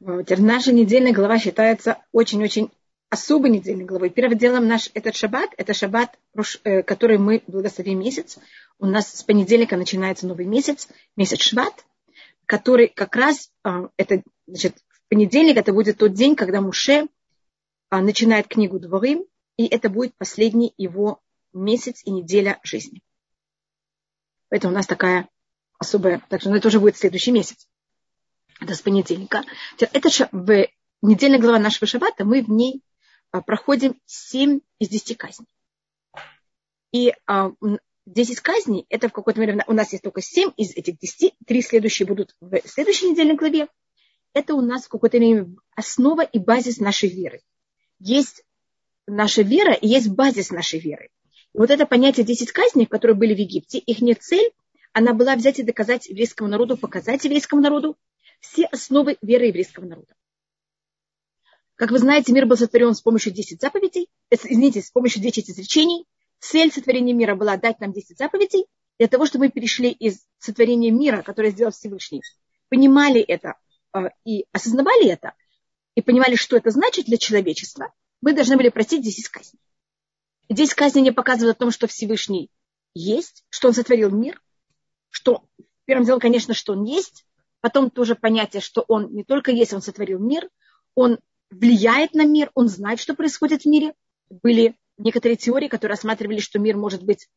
Наша недельная глава считается очень-очень особой недельной главой. Первым делом наш этот шаббат, это шаббат, э, который мы благословим месяц. У нас с понедельника начинается новый месяц, месяц шаббат, который как раз, а, это, значит, в понедельник это будет тот день, когда Муше а, начинает книгу Дворим, и это будет последний его месяц и неделя жизни. Поэтому у нас такая особая, так что это уже будет следующий месяц. Это с понедельника. Это в недельная глава нашего шаббата, мы в ней а, проходим 7 из 10 казней. И 10 а, казней, это в какой-то мере, у нас есть только 7 из этих 10, три следующие будут в следующей недельной главе. Это у нас в какой-то мере основа и базис нашей веры. Есть наша вера и есть базис нашей веры. И вот это понятие 10 казней, которые были в Египте, их не цель, она была взять и доказать еврейскому народу, показать еврейскому народу, все основы веры еврейского народа. Как вы знаете, мир был сотворен с помощью 10 заповедей, извините, с помощью 10 изречений. Цель сотворения мира была дать нам 10 заповедей для того, чтобы мы перешли из сотворения мира, которое сделал Всевышний, понимали это э, и осознавали это, и понимали, что это значит для человечества, мы должны были пройти 10 казней. 10 казней не показывают о том, что Всевышний есть, что он сотворил мир, что первым делом, конечно, что он есть, Потом тоже понятие, что он не только есть, он сотворил мир, он влияет на мир, он знает, что происходит в мире. Были некоторые теории, которые рассматривали, что мир может быть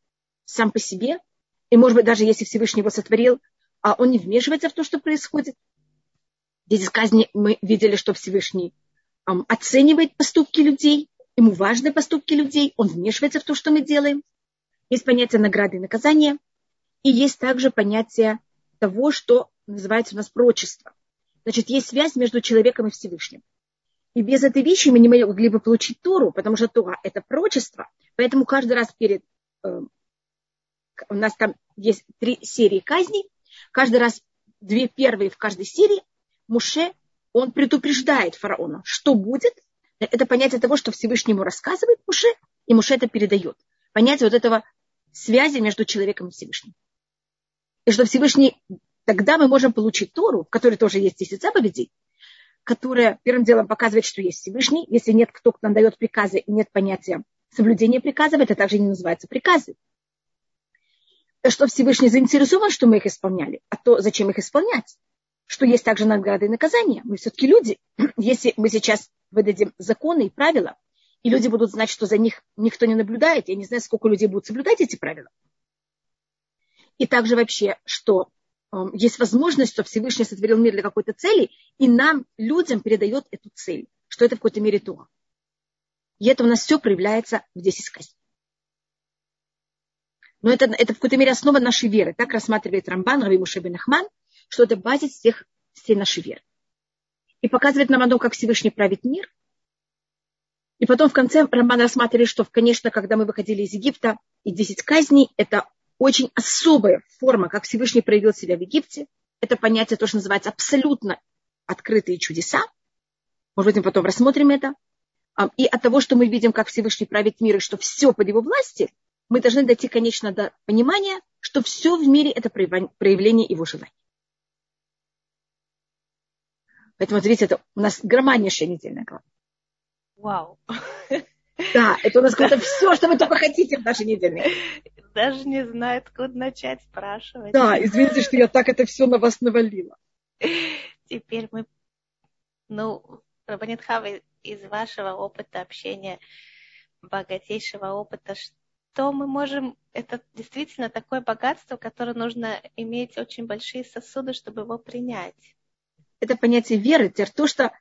сам по себе, и, может быть, даже если Всевышний его сотворил, а он не вмешивается в то, что происходит. Здесь из казни мы видели, что Всевышний оценивает поступки людей, ему важны поступки людей, он вмешивается в то, что мы делаем. Есть понятие награды и наказания, и есть также понятие того, что называется у нас прочество. Значит, есть связь между человеком и Всевышним. И без этой вещи мы не могли бы получить Тору, потому что Тора – это прочество. Поэтому каждый раз перед... Э, у нас там есть три серии казней. Каждый раз две первые в каждой серии Муше, он предупреждает фараона, что будет. Это понятие того, что Всевышнему рассказывает Муше, и Муше это передает. Понятие вот этого связи между человеком и Всевышним. И что Всевышний тогда мы можем получить Тору, в которой тоже есть 10 заповедей, которая первым делом показывает, что есть Всевышний. Если нет кто, нам дает приказы, и нет понятия соблюдения приказов, это также не называется приказы. Что Всевышний заинтересован, что мы их исполняли, а то зачем их исполнять? Что есть также награды и наказания. Мы все-таки люди. Если мы сейчас выдадим законы и правила, и люди будут знать, что за них никто не наблюдает, я не знаю, сколько людей будут соблюдать эти правила. И также вообще, что есть возможность, что Всевышний сотворил мир для какой-то цели, и нам, людям, передает эту цель, что это в какой-то мере то. И это у нас все проявляется в 10 сказаний. Но это, это в какой-то мере основа нашей веры. Так рассматривает Рамбан, Рави Муше бен Ахман, что это базис всех, всей нашей веры. И показывает нам о том, как Всевышний правит мир. И потом в конце Рамбан рассматривает, что, конечно, когда мы выходили из Египта, и 10 казней, это очень особая форма, как Всевышний проявил себя в Египте. Это понятие тоже называется абсолютно открытые чудеса. Может быть, мы потом рассмотрим это. И от того, что мы видим, как Всевышний правит мир, и что все под его власти, мы должны дойти, конечно, до понимания, что все в мире – это проявление его желания. Поэтому, смотрите, это у нас громаднейшая недельная глава. Вау. Да, это у нас какое-то все, что вы только хотите в нашей неделе. Даже не знаю, откуда начать спрашивать. Да, извините, что я так это все на вас навалила. Теперь мы, ну, Рабанитхава, из вашего опыта общения, богатейшего опыта, что мы можем, это действительно такое богатство, которое нужно иметь очень большие сосуды, чтобы его принять. Это понятие веры, то, что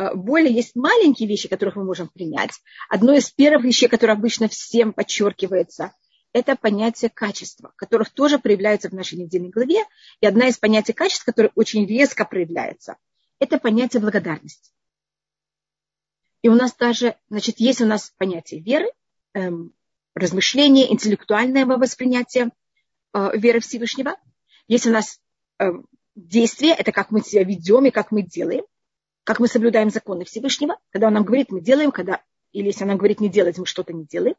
Э, более есть маленькие вещи, которых мы можем принять. Одно из первых вещей, которое обычно всем подчеркивается, это понятие качества, которых тоже проявляются в нашей недельной главе. И одна из понятий качеств, которое очень резко проявляется, это понятие благодарности. И у нас даже, значит, есть у нас понятие веры, эм, размышления, интеллектуальное воспринятие э, веры Всевышнего. Есть у нас э, действие, это как мы себя ведем и как мы делаем как мы соблюдаем законы Всевышнего, когда он нам говорит, мы делаем, когда, или если он нам говорит не делать, мы что-то не делаем.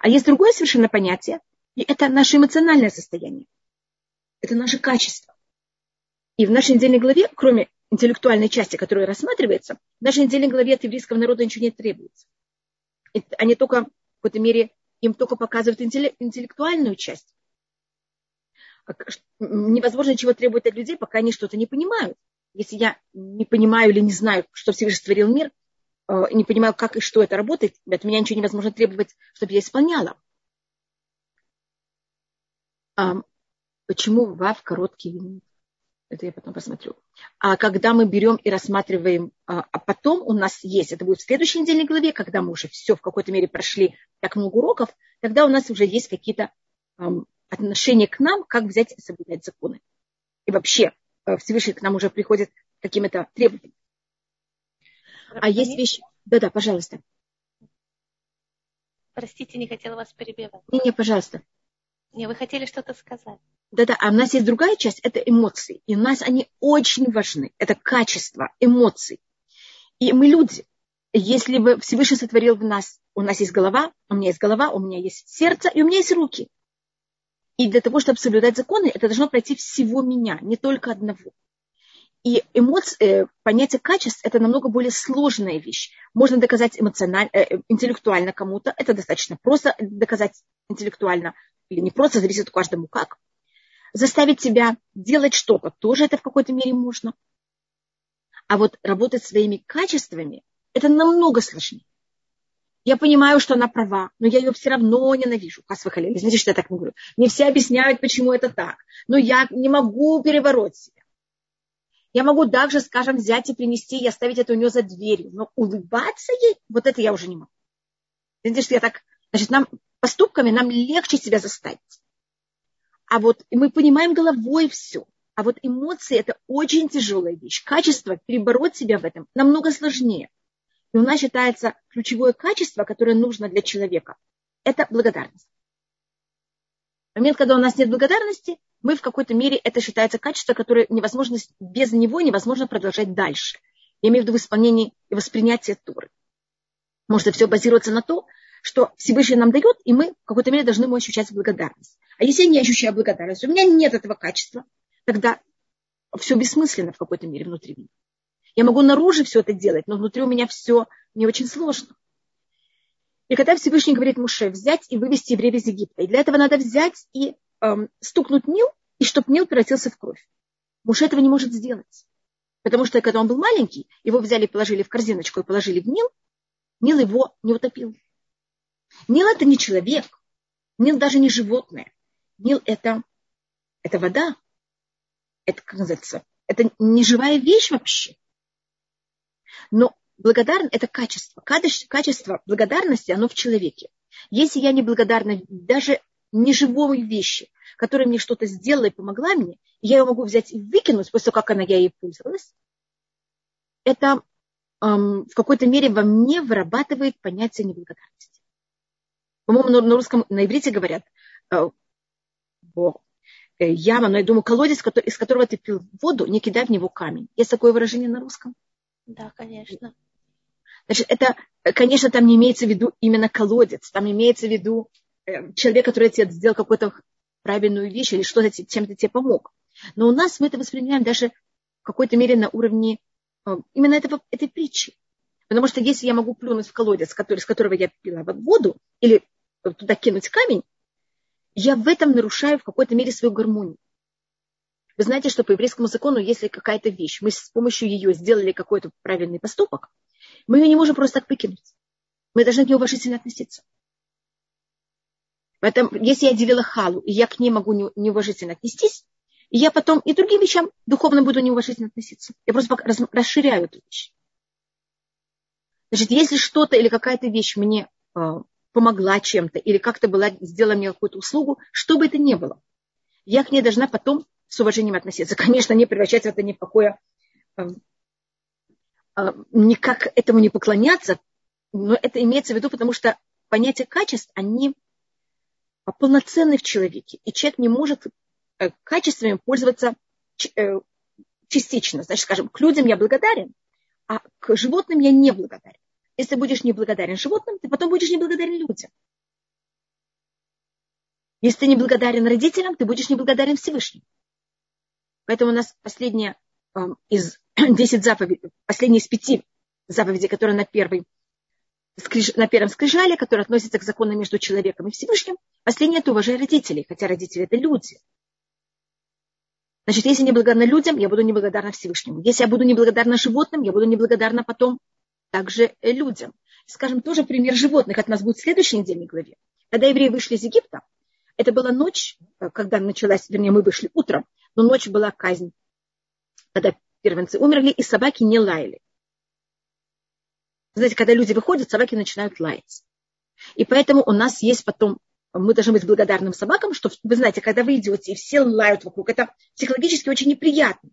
А есть другое совершенно понятие, и это наше эмоциональное состояние. Это наше качество. И в нашей недельной главе, кроме интеллектуальной части, которая рассматривается, в нашей недельной главе от еврейского народа ничего не требуется. Они только, в какой-то мере, им только показывают интеллектуальную часть. А невозможно ничего требовать от людей, пока они что-то не понимают. Если я не понимаю или не знаю, что Всевышний створил мир, не понимаю, как и что это работает, от меня ничего невозможно требовать, чтобы я исполняла. Почему Вав короткий Это я потом посмотрю. А когда мы берем и рассматриваем, а, а потом у нас есть, это будет в следующей недельной главе, когда мы уже все в какой-то мере прошли так много уроков, тогда у нас уже есть какие-то отношения к нам, как взять и соблюдать законы. И вообще э, Всевышний к нам уже приходит какими-то требованиями. А есть вещи... Да-да, пожалуйста. Простите, не хотела вас перебивать. Не-не, пожалуйста. Не, вы хотели что-то сказать. Да-да, а у нас есть другая часть, это эмоции. И у нас они очень важны. Это качество эмоций. И мы люди. Если бы Всевышний сотворил в нас, у нас есть голова, у меня есть голова, у меня есть сердце, и у меня есть руки. И для того, чтобы соблюдать законы, это должно пройти всего меня, не только одного. И эмоции, э, понятие качеств – это намного более сложная вещь. Можно доказать эмоционально, э, интеллектуально кому-то, это достаточно просто доказать интеллектуально, или не просто, зависит каждому как. Заставить себя делать что-то, тоже это в какой-то мере можно. А вот работать своими качествами – это намного сложнее. Я понимаю, что она права, но я ее все равно ненавижу. Хас выхалили. Знаете, что я так говорю? Не все объясняют, почему это так. Но я не могу перебороть себя. Я могу также, скажем, взять и принести и оставить это у нее за дверью. Но улыбаться ей, вот это я уже не могу. Что я так... Значит, нам поступками нам легче себя заставить. А вот мы понимаем головой все. А вот эмоции – это очень тяжелая вещь. Качество, перебороть себя в этом намного сложнее. И у нас считается ключевое качество, которое нужно для человека, это благодарность. Момент, когда у нас нет благодарности, мы в какой-то мере, это считается качество, которое невозможно, без него невозможно продолжать дальше. Я имею в виду в исполнении и воспринятии Туры. Может, все базируется на том, что Всевышний нам дает, и мы в какой-то мере должны ему ощущать благодарность. А если я не ощущаю благодарность, у меня нет этого качества, тогда все бессмысленно в какой-то мере внутри меня. Я могу наружу все это делать, но внутри у меня все не очень сложно. И когда Всевышний говорит Муше взять и вывести евреев из Египта, и для этого надо взять и эм, стукнуть Нил, и чтобы Нил превратился в кровь. Муше этого не может сделать. Потому что когда он был маленький, его взяли и положили в корзиночку и положили в Нил, Нил его не утопил. Нил это не человек, Нил даже не животное. Нил это, это вода. Это, как называется, это не живая вещь вообще. Но благодарность – это качество. Качество благодарности, оно в человеке. Если я не благодарна даже неживой вещи, которая мне что-то сделала и помогла мне, я ее могу взять и выкинуть после того, как она, я ей пользовалась, это эм, в какой-то мере во мне вырабатывает понятие неблагодарности. По-моему, на, русском, на иврите говорят, э, э, яма, но я думаю, колодец, из которого ты пил воду, не кидай в него камень. Есть такое выражение на русском? Да, конечно. Значит, это, конечно, там не имеется в виду именно колодец, там имеется в виду э, человек, который тебе сделал какую-то правильную вещь или что-то, чем-то тебе помог. Но у нас мы это воспринимаем даже в какой-то мере на уровне э, именно этого, этой притчи. Потому что если я могу плюнуть в колодец, который, с которого я пила воду, или туда кинуть камень, я в этом нарушаю в какой-то мере свою гармонию. Вы знаете, что по еврейскому закону, если какая-то вещь, мы с помощью ее сделали какой-то правильный поступок, мы ее не можем просто так выкинуть. Мы должны к ней уважительно относиться. Поэтому, если я делила халу, и я к ней могу неуважительно отнестись, я потом и другим вещам духовно буду неуважительно относиться. Я просто расширяю эту вещь. Значит, если что-то или какая-то вещь мне э, помогла чем-то, или как-то была, сделала мне какую-то услугу, что бы это ни было, я к ней должна потом с уважением относиться. Конечно, не превращать это ни в какое, э, никак этому не поклоняться, но это имеется в виду, потому что понятия качеств, они полноценны в человеке, и человек не может э, качествами пользоваться э, частично. Значит, скажем, к людям я благодарен, а к животным я не благодарен. Если будешь неблагодарен животным, ты потом будешь неблагодарен людям. Если ты неблагодарен родителям, ты будешь неблагодарен Всевышнему. Поэтому у нас последняя эм, из 10 заповедей, последние из пяти заповедей, которые на, первой, на первом скрижале, которые относятся к закону между человеком и Всевышним. Последнее – это уважай родителей, хотя родители – это люди. Значит, если не благодарна людям, я буду неблагодарна Всевышнему. Если я буду неблагодарна животным, я буду неблагодарна потом также людям. Скажем, тоже пример животных. У нас будет в следующей недельной главе. Когда евреи вышли из Египта, это была ночь, когда началась, вернее, мы вышли утром, но ночь была казнь, когда первенцы умерли, и собаки не лаяли. Знаете, когда люди выходят, собаки начинают лаять. И поэтому у нас есть потом мы должны быть благодарным собакам, что вы знаете, когда вы идете и все лают вокруг, это психологически очень неприятно.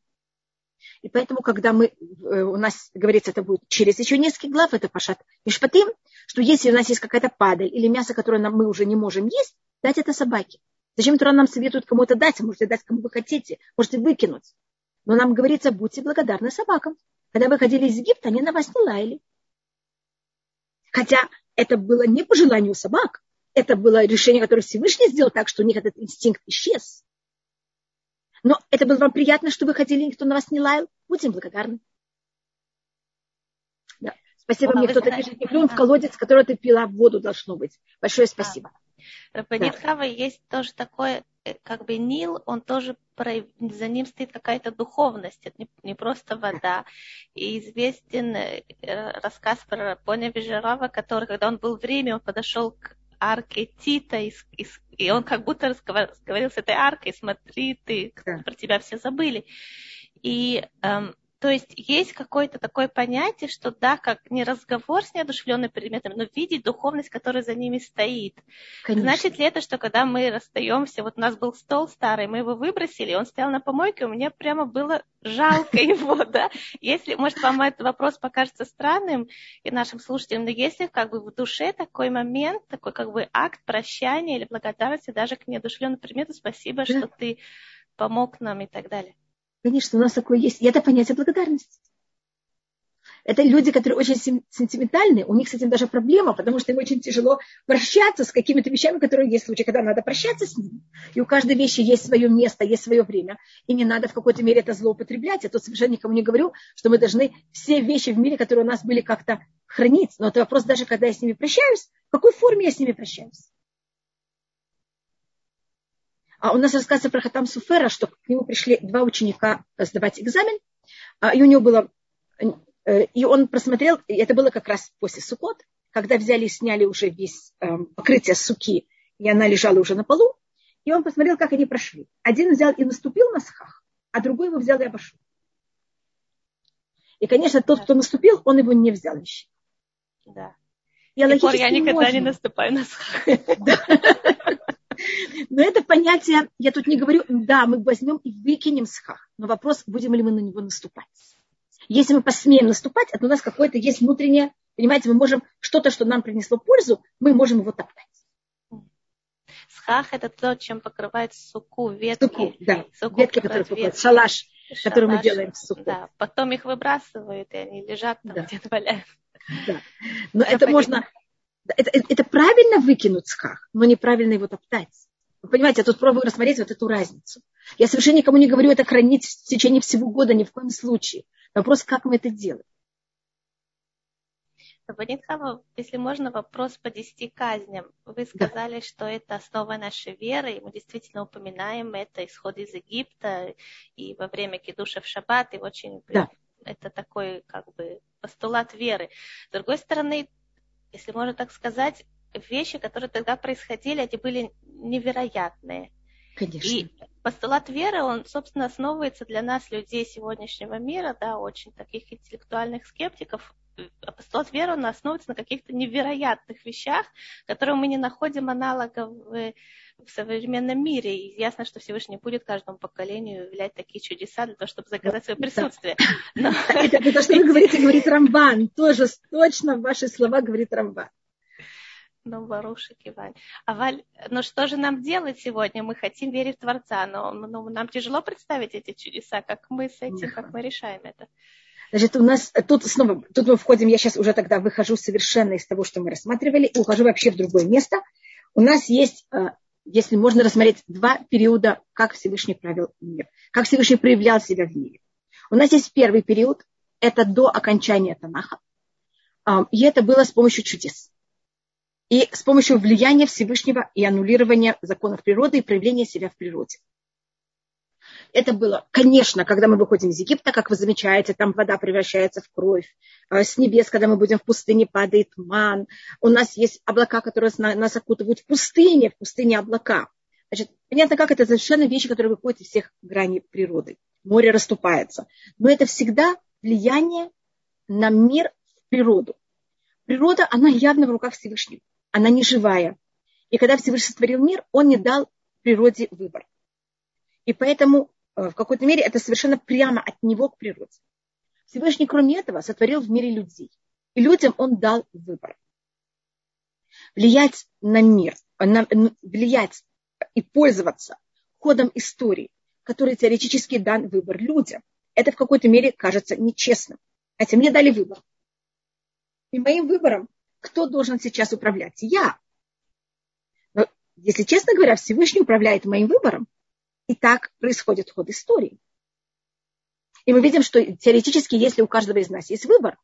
И поэтому, когда мы, э, у нас говорится, это будет через еще несколько глав, это пашат мишпатим, что если у нас есть какая-то падаль или мясо, которое нам, мы уже не можем есть, дать это собаке. Зачем Тура нам советует кому-то дать? Можете дать кому вы хотите, можете выкинуть. Но нам говорится, будьте благодарны собакам. Когда вы ходили из Египта, они на вас не лаяли. Хотя это было не по желанию собак, это было решение, которое Всевышний сделал так, что у них этот инстинкт исчез. Но это было вам приятно, что вы ходили, никто на вас не лаял. Будьте благодарны. Да. Спасибо, а мне кто-то пишет, не плюнь в колодец, который ты пила воду, должно быть. Большое спасибо. Рабанит да. Хава есть тоже такое, как бы Нил, он тоже, за ним стоит какая-то духовность, это не, не просто вода. И известен э, рассказ про Поня Бежарова, который, когда он был в Риме, он подошел к арке Тита, и, и, и он как будто разговаривал с этой аркой, смотри, ты, да. про тебя все забыли. И эм, то есть есть какое-то такое понятие, что да, как не разговор с неодушевленными предметами, но видеть духовность, которая за ними стоит. Конечно. Значит ли это, что когда мы расстаемся, вот у нас был стол старый, мы его выбросили, он стоял на помойке, у меня прямо было жалко его, да? Если, может, вам этот вопрос покажется странным и нашим слушателям, но если как бы в душе такой момент, такой как бы акт прощания или благодарности даже к неодушевленному предмету, спасибо, что ты помог нам и так далее. Конечно, у нас такое есть. И это понятие благодарности. Это люди, которые очень сентиментальны, у них с этим даже проблема, потому что им очень тяжело прощаться с какими-то вещами, которые есть в случае, когда надо прощаться с ними. И у каждой вещи есть свое место, есть свое время, и не надо в какой-то мере это злоупотреблять. Я тут совершенно никому не говорю, что мы должны все вещи в мире, которые у нас были, как-то хранить. Но это вопрос даже, когда я с ними прощаюсь, в какой форме я с ними прощаюсь. А у нас рассказывается про Хатам Суфера, что к нему пришли два ученика сдавать экзамен, а, и у него было, э, и он просмотрел, и это было как раз после Сукот, когда взяли и сняли уже весь эм, покрытие суки, и она лежала уже на полу, и он посмотрел, как они прошли. Один взял и наступил на схах, а другой его взял и обошел. И, конечно, тот, кто наступил, он его не взял еще. Да. И я никогда можно. не наступаю на схах. Но это понятие, я тут не говорю, да, мы возьмем и выкинем схах. Но вопрос, будем ли мы на него наступать. Если мы посмеем наступать, это у нас какое-то есть внутреннее, понимаете, мы можем что-то, что нам принесло пользу, мы можем его топтать. Схах это то, чем покрывает суку, ветки. Суку, да, суку ветки, которые покрывают, шалаш, шалаш, который мы делаем в суку. Да, потом их выбрасывают, и они лежат там, да. где-то валяются. Да. Но это, это можно, это, это правильно выкинуть схах, но неправильно его топтать. Вы понимаете, я тут пробую рассмотреть вот эту разницу. Я совершенно никому не говорю это хранить в течение всего года, ни в коем случае. Вопрос, как мы это делаем. Рабанитхава, если можно, вопрос по десяти казням. Вы сказали, да. что это основа нашей веры, и мы действительно упоминаем это, исход из Египта, и во время кидуша в шаббат, и очень да. это такой как бы постулат веры. С другой стороны, если можно так сказать, вещи, которые тогда происходили, они были невероятные. Конечно. И постулат веры, он, собственно, основывается для нас, людей сегодняшнего мира, да, очень таких интеллектуальных скептиков, постулат веры, он основывается на каких-то невероятных вещах, которые мы не находим аналогов в, в современном мире. И ясно, что Всевышний будет каждому поколению являть такие чудеса для того, чтобы заказать свое присутствие. Но... Это то, что вы говорите, говорит Рамбан. Тоже точно ваши слова говорит Рамбан. Ну, Баруша Киваль. А Валь, ну что же нам делать сегодня? Мы хотим верить в Творца, но ну, нам тяжело представить эти чудеса, как мы с этим, как мы решаем это. Значит, у нас тут снова, тут мы входим, я сейчас уже тогда выхожу совершенно из того, что мы рассматривали, и ухожу вообще в другое место. У нас есть, э, если можно рассмотреть, два периода, как Всевышний правил мир, как Всевышний проявлял себя в мире. У нас есть первый период, это до окончания Танаха. И это было с помощью чудес. И с помощью влияния Всевышнего и аннулирования законов природы и проявления себя в природе. Это было, конечно, когда мы выходим из Египта, как вы замечаете, там вода превращается в кровь. А с небес, когда мы будем в пустыне, падает ман. У нас есть облака, которые нас окутывают в пустыне, в пустыне облака. Значит, понятно, как это совершенно вещи, которые выходят из всех граней природы. Море расступается. Но это всегда влияние на мир, природу. Природа, она явно в руках Всевышнего. Она не живая. И когда Всевышний сотворил мир, он не дал природе выбор. И поэтому э, в какой-то мере это совершенно прямо от него к природе. Всевышний, кроме этого, сотворил в мире людей. И людям он дал выбор. Влиять на мир, на, влиять и пользоваться ходом истории, который теоретически дан выбор людям, это в какой-то мере кажется нечестным. Хотя мне дали выбор. И моим выбором, кто должен сейчас управлять? Я. Но, если честно говоря, Всевышний управляет моим выбором, и так происходит ход истории. И мы видим, что теоретически, если у каждого из нас есть выбор,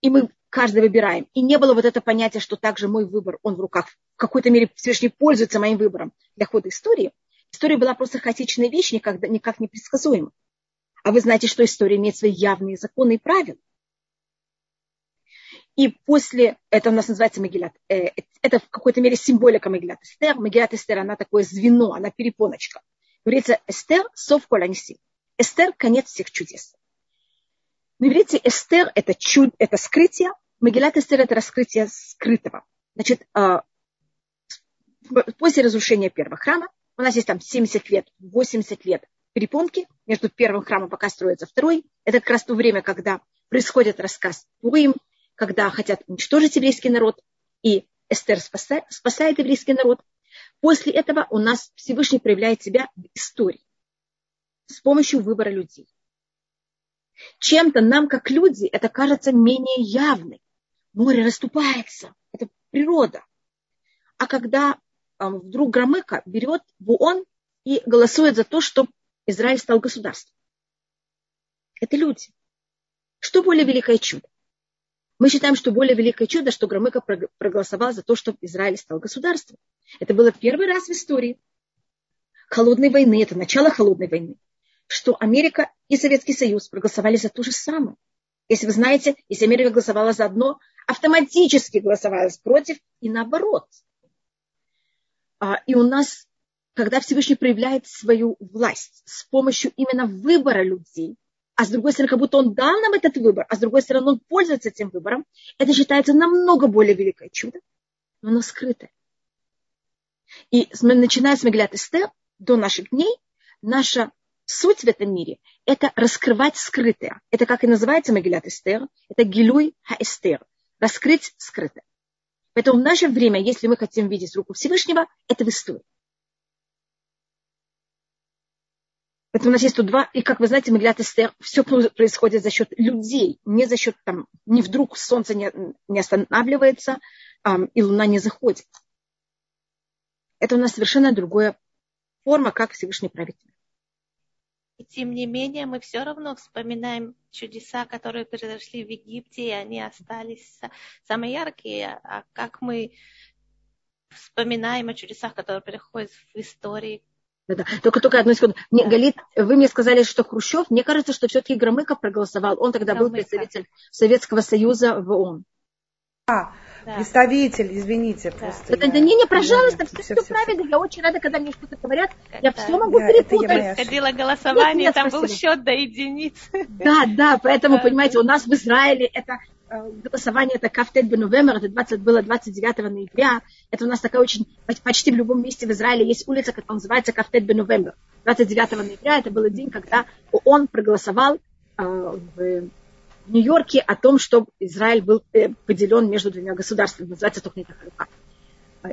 и мы каждый выбираем, и не было вот это понятия, что также мой выбор, он в руках, в какой-то мере Всевышний пользуется моим выбором для хода истории, история была просто хаотичная вещь, никогда, никак не предсказуема. А вы знаете, что история имеет свои явные законы и правила. И после, это у нас называется Магилат, э, это в какой-то мере символика Магилат Эстер. Магилат Эстер, она такое звено, она перепоночка. Говорится, Эстер сов коланиси. Эстер – конец всех чудес. На иврите Эстер – это чуд, это скрытие. Магилат Эстер – это раскрытие скрытого. Значит, а, после разрушения первого храма, у нас есть там 70 лет, 80 лет перепонки между первым храмом, пока строится второй. Это как раз то время, когда происходит рассказ Пурим, когда хотят уничтожить еврейский народ, и Эстер спасает, спасает еврейский народ. После этого у нас Всевышний проявляет себя в истории с помощью выбора людей. Чем-то нам, как люди, это кажется менее явным. Море расступается, это природа. А когда э, вдруг Громыка берет в ООН и голосует за то, чтобы Израиль стал государством. Это люди. Что более великое чудо? Мы считаем, что более великое чудо, что Громыко проголосовал за то, чтобы Израиль стал государством. Это было первый раз в истории холодной войны, это начало холодной войны, что Америка и Советский Союз проголосовали за то же самое. Если вы знаете, если Америка голосовала за одно, автоматически голосовала против и наоборот. А, и у нас, когда Всевышний проявляет свою власть с помощью именно выбора людей, а с другой стороны, как будто он дал нам этот выбор, а с другой стороны, он пользуется этим выбором, это считается намного более великое чудо, но оно скрытое. И начиная с Меглят Эстер до наших дней, наша суть в этом мире – это раскрывать скрытое. Это как и называется Мегилят Эстер, это Гилуй Хаэстер, раскрыть скрытое. Поэтому в наше время, если мы хотим видеть руку Всевышнего, это в истории. Поэтому у нас есть тут два, и как вы знаете, Меглят Эстер, все происходит за счет людей, не за счет там, не вдруг солнце не, не останавливается, эм, и луна не заходит. Это у нас совершенно другая форма, как Всевышний правит. И тем не менее, мы все равно вспоминаем чудеса, которые произошли в Египте, и они остались самые яркие. А как мы вспоминаем о чудесах, которые приходят в истории, да, Только, только одну секунду. Не, Галит, вы мне сказали, что Хрущев, мне кажется, что все-таки Громыко проголосовал. Он тогда Громыко. был представитель Советского Союза в ООН. А, да. представитель, извините. Да. Просто да, я... не, не, пожалуйста, все, все, все правильно. Все. Я очень рада, когда мне что-то говорят. Я да. все могу да, перепутать. Ходила голосование, нет, нет, там спасибо. был счет до единиц. Да, да, поэтому, понимаете, у нас в Израиле это голосование это Кафтет Бенувемер, это 20, было 29 ноября. Это у нас такая очень, почти в любом месте в Израиле есть улица, которая называется Кафтет Бенувемер. 29 ноября это был день, когда он проголосовал э, в Нью-Йорке о том, что Израиль был э, поделен между двумя государствами. Называется Тухнита Халифа. А,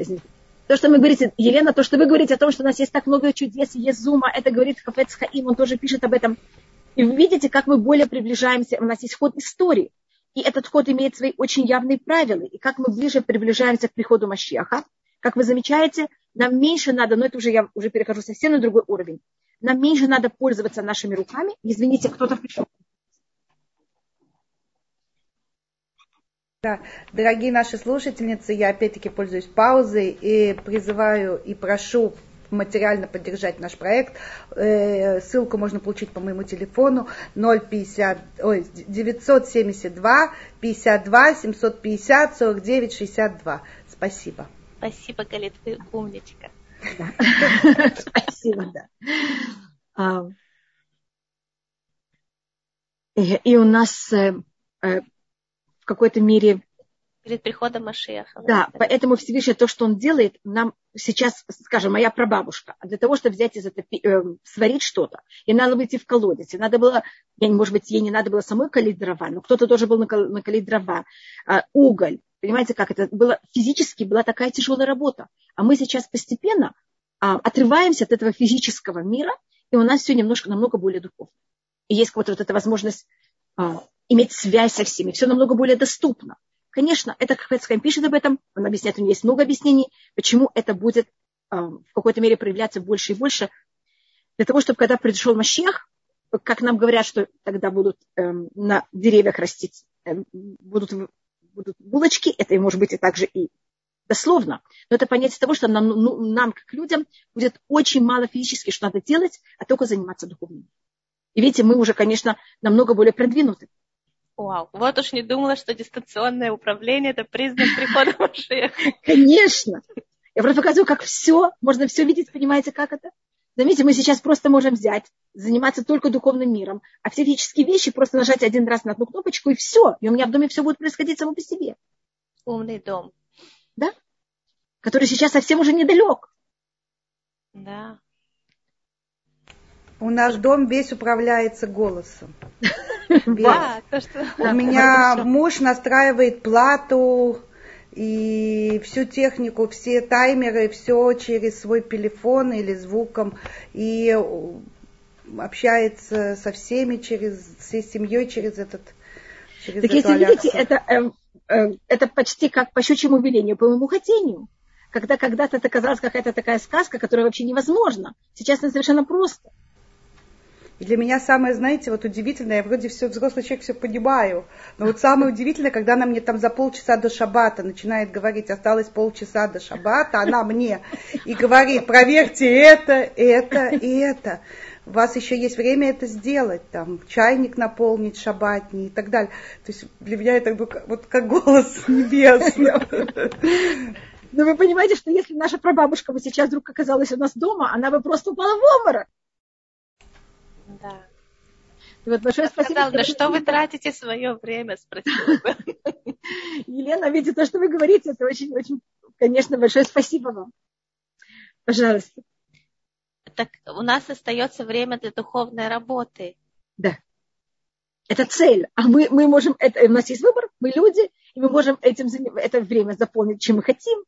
то, что мы говорите, Елена, то, что вы говорите о том, что у нас есть так много чудес, есть зума, это говорит Хафец Хаим, он тоже пишет об этом. И вы видите, как мы более приближаемся, у нас есть ход истории. И этот ход имеет свои очень явные правила. И как мы ближе приближаемся к приходу Машеха, как вы замечаете, нам меньше надо, но это уже я уже перехожу совсем на другой уровень, нам меньше надо пользоваться нашими руками. Извините, кто-то пришел. Да, дорогие наши слушательницы, я опять-таки пользуюсь паузой и призываю и прошу материально поддержать наш проект. Э, ссылку можно получить по моему телефону 050, ой, 972 52 750 49 62. Спасибо. Спасибо, Галит, вы умничка. Спасибо, да. А, и у нас э, э, в какой-то мере перед приходом Машеха. Да, поэтому Всевышний то, что он делает, нам сейчас, скажем, моя прабабушка, для того, чтобы взять из этого, э, сварить что-то, и надо было идти в колодец, и надо было, я, может быть, ей не надо было самой калить дрова, но кто-то тоже был накалить дрова, э, уголь, понимаете, как это было, физически была такая тяжелая работа, а мы сейчас постепенно э, отрываемся от этого физического мира, и у нас все немножко, намного более духовно. И есть вот, вот эта возможность э, иметь связь со всеми, все намного более доступно. Конечно, это Хафецхайм пишет об этом, он объясняет, у него есть много объяснений, почему это будет э, в какой-то мере проявляться больше и больше. Для того, чтобы когда пришел Машех, как нам говорят, что тогда будут э, на деревьях расти, э, будут, будут булочки, это может быть и также и дословно, но это понятие того, что нам, ну, нам, как людям, будет очень мало физически, что надо делать, а только заниматься духовным. И видите, мы уже, конечно, намного более продвинуты. Вау, вот уж не думала, что дистанционное управление это признак прихода Машеха. Конечно. Я просто показываю, как все, можно все видеть, понимаете, как это? Заметьте, мы сейчас просто можем взять, заниматься только духовным миром, а все физические вещи просто нажать один раз на одну кнопочку и все. И у меня в доме все будет происходить само по себе. Умный дом. Да? Который сейчас совсем уже недалек. Да. У нас дом весь управляется голосом. Да, то, что... У меня муж настраивает плату и всю технику, все таймеры, все через свой телефон или звуком. И общается со всеми через всей семьей через этот через так если видите, это, э, э, это почти как по щучьему велению, по моему хотению. Когда когда-то это казалось какая-то такая сказка, которая вообще невозможна. Сейчас это совершенно просто. И для меня самое, знаете, вот удивительное, я вроде все, взрослый человек все понимаю, но вот самое удивительное, когда она мне там за полчаса до шабата начинает говорить, осталось полчаса до шабата, она мне и говорит, проверьте это, это и это. У вас еще есть время это сделать, там, чайник наполнить шабатний и так далее. То есть для меня это вот как голос небесный. Но вы понимаете, что если наша прабабушка бы сейчас вдруг оказалась у нас дома, она бы просто упала в обморок. Да. И вот большое спасибо. Сказал, на что вы тратите свое время, спросила бы. Елена, видите, то, что вы говорите, это очень, очень, конечно, большое спасибо вам. Пожалуйста. Так у нас остается время для духовной работы. Да. Это цель. А мы, мы можем, это, у нас есть выбор, мы люди, и мы можем этим, это время заполнить, чем мы хотим.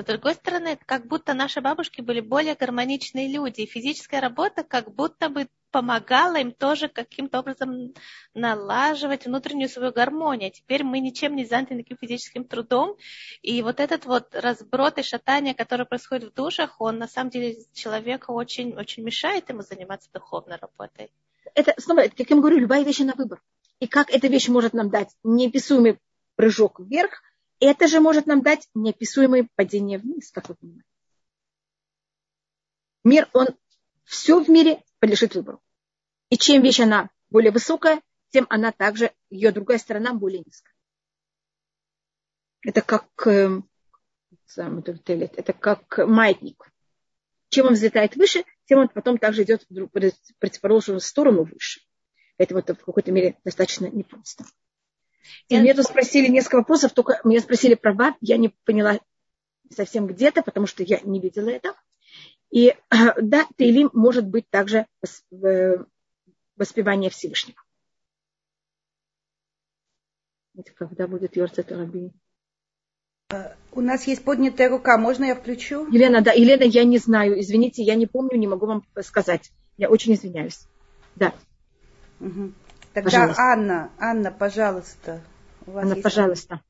С другой стороны, как будто наши бабушки были более гармоничные люди. И физическая работа как будто бы помогала им тоже каким-то образом налаживать внутреннюю свою гармонию. Теперь мы ничем не заняты таким физическим трудом. И вот этот вот разброд и шатание, которое происходит в душах, он на самом деле человеку очень, очень мешает ему заниматься духовной работой. Это, снова, как я говорю, любая вещь на выбор. И как эта вещь может нам дать неописуемый прыжок вверх, это же может нам дать неописуемое падение вниз, как вы понимаете. Мир, он, все в мире подлежит выбору. И чем вещь она более высокая, тем она также, ее другая сторона более низкая. Это как, эм, это как маятник. Чем он взлетает выше, тем он потом также идет в противоположную сторону выше. Это вот в какой-то мере достаточно непросто. И меня тут спросили несколько вопросов, только меня спросили про ват, я не поняла совсем где-то, потому что я не видела это. И да, Тейлим может быть также воспевание Всевышнего. Когда будет Йорцет Раби? Э, у нас есть поднятая рука, можно я включу? Елена, да, Елена, я не знаю, извините, я не помню, не могу вам сказать. Я очень извиняюсь. Да. Угу. Тогда пожалуйста. Анна, Анна, пожалуйста. Анна, есть... пожалуйста.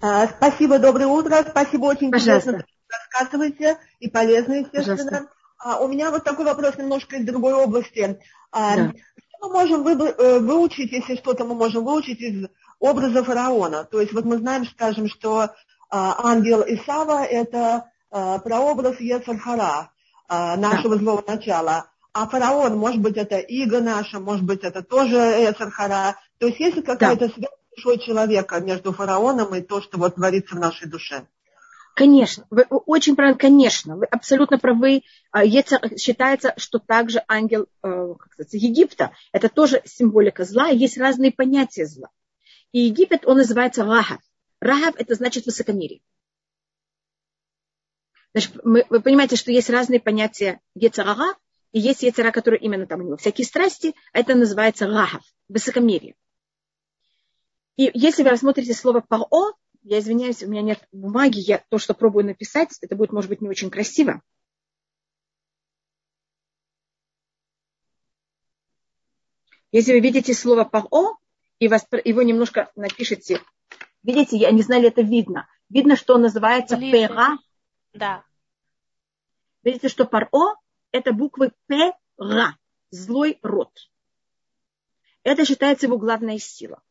А, спасибо, доброе утро. Спасибо, очень пожалуйста. интересно рассказываете и полезно, естественно. Пожалуйста. А, у меня вот такой вопрос немножко из другой области. А, да. Что мы можем вы, э, выучить, если что-то мы можем выучить из образа фараона? То есть вот мы знаем, скажем, что а, ангел Исава – это а, прообраз Ецархара, а, нашего да. злого начала. А фараон, может быть, это иго наша, может быть, это тоже Ецархара. То есть есть какая-то да. связь душой человека между фараоном и то, что вот творится в нашей душе? Конечно, вы очень правильно, конечно, вы абсолютно правы. А, считается, что также ангел э, как сказать, Египта, это тоже символика зла, есть разные понятия зла. И Египет, он называется Рахав. Рахав это значит высокомерие. Значит, мы, вы понимаете, что есть разные понятия Ецарага, и есть Ецара, который именно там у него всякие страсти, это называется Рахав, высокомерие. И если вы рассмотрите слово паро, я извиняюсь, у меня нет бумаги, я то, что пробую написать, это будет, может быть, не очень красиво. Если вы видите слово паро, и вас, его немножко напишите, видите, я не знаю, это видно. Видно, что называется пера. Да. Видите, что паро – это буквы П-ра, злой род. Это считается его главная сила.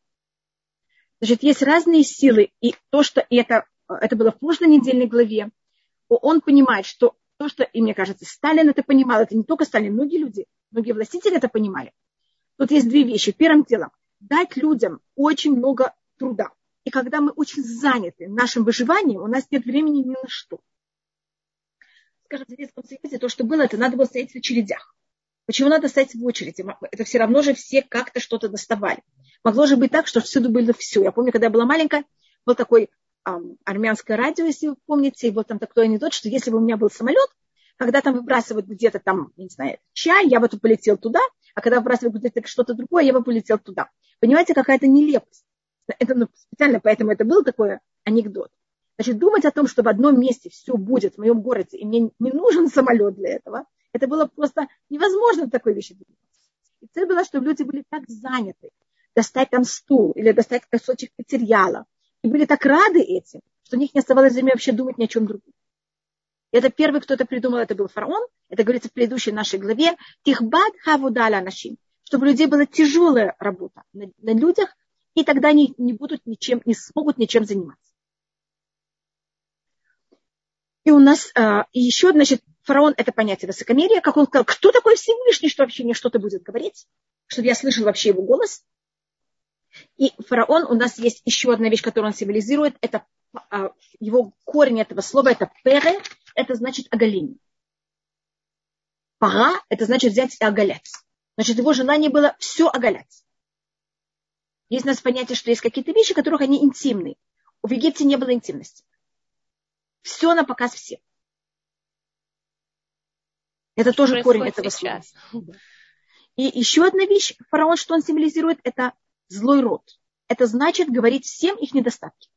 Значит, есть разные силы, и то, что и это, это было в прошлой недельной главе, он понимает, что то, что, и мне кажется, Сталин это понимал, это не только Сталин, многие люди, многие властители это понимали. Тут есть две вещи. Первым делом, дать людям очень много труда. И когда мы очень заняты нашим выживанием, у нас нет времени ни на что. Скажем, в Советском Союзе то, что было, это надо было стоять в очередях. Почему надо стоять в очереди? Это все равно же все как-то что-то доставали. Могло же быть так, что всюду было все. Я помню, когда я была маленькая, был такой эм, армянское радио, если вы помните, и был там такой анекдот, что если бы у меня был самолет, когда там выбрасывают где-то там, не знаю, чай, я бы тут полетел туда, а когда выбрасывают где-то что-то другое, я бы полетел туда. Понимаете, какая-то нелепость. Это ну, специально поэтому это был такой анекдот. Значит, думать о том, что в одном месте все будет в моем городе, и мне не нужен самолет для этого, это было просто невозможно такой вещи делать. И цель была, чтобы люди были так заняты, достать там стул или достать кусочек материала. И были так рады этим, что у них не оставалось времени вообще думать ни о чем другом. Это первый, кто это придумал, это был фараон. Это говорится в предыдущей нашей главе. Тихбад хавудаля нашим. Чтобы у людей была тяжелая работа на, на людях, и тогда они не будут ничем, не смогут ничем заниматься. И у нас э, и еще, значит, фараон это понятие высокомерия, как он сказал, кто такой Всевышний, что вообще мне что-то будет говорить, чтобы я слышал вообще его голос. И фараон, у нас есть еще одна вещь, которую он символизирует, это а, его корень этого слова, это пере, это значит оголение. Пара, это значит взять и оголять. Значит, его желание было все оголять. Есть у нас понятие, что есть какие-то вещи, которых они интимные. В Египте не было интимности. Все на показ всем. Это что тоже корень этого сейчас? слова. И еще одна вещь, фараон, что он символизирует, это злой род. Это значит говорить всем их недостатки.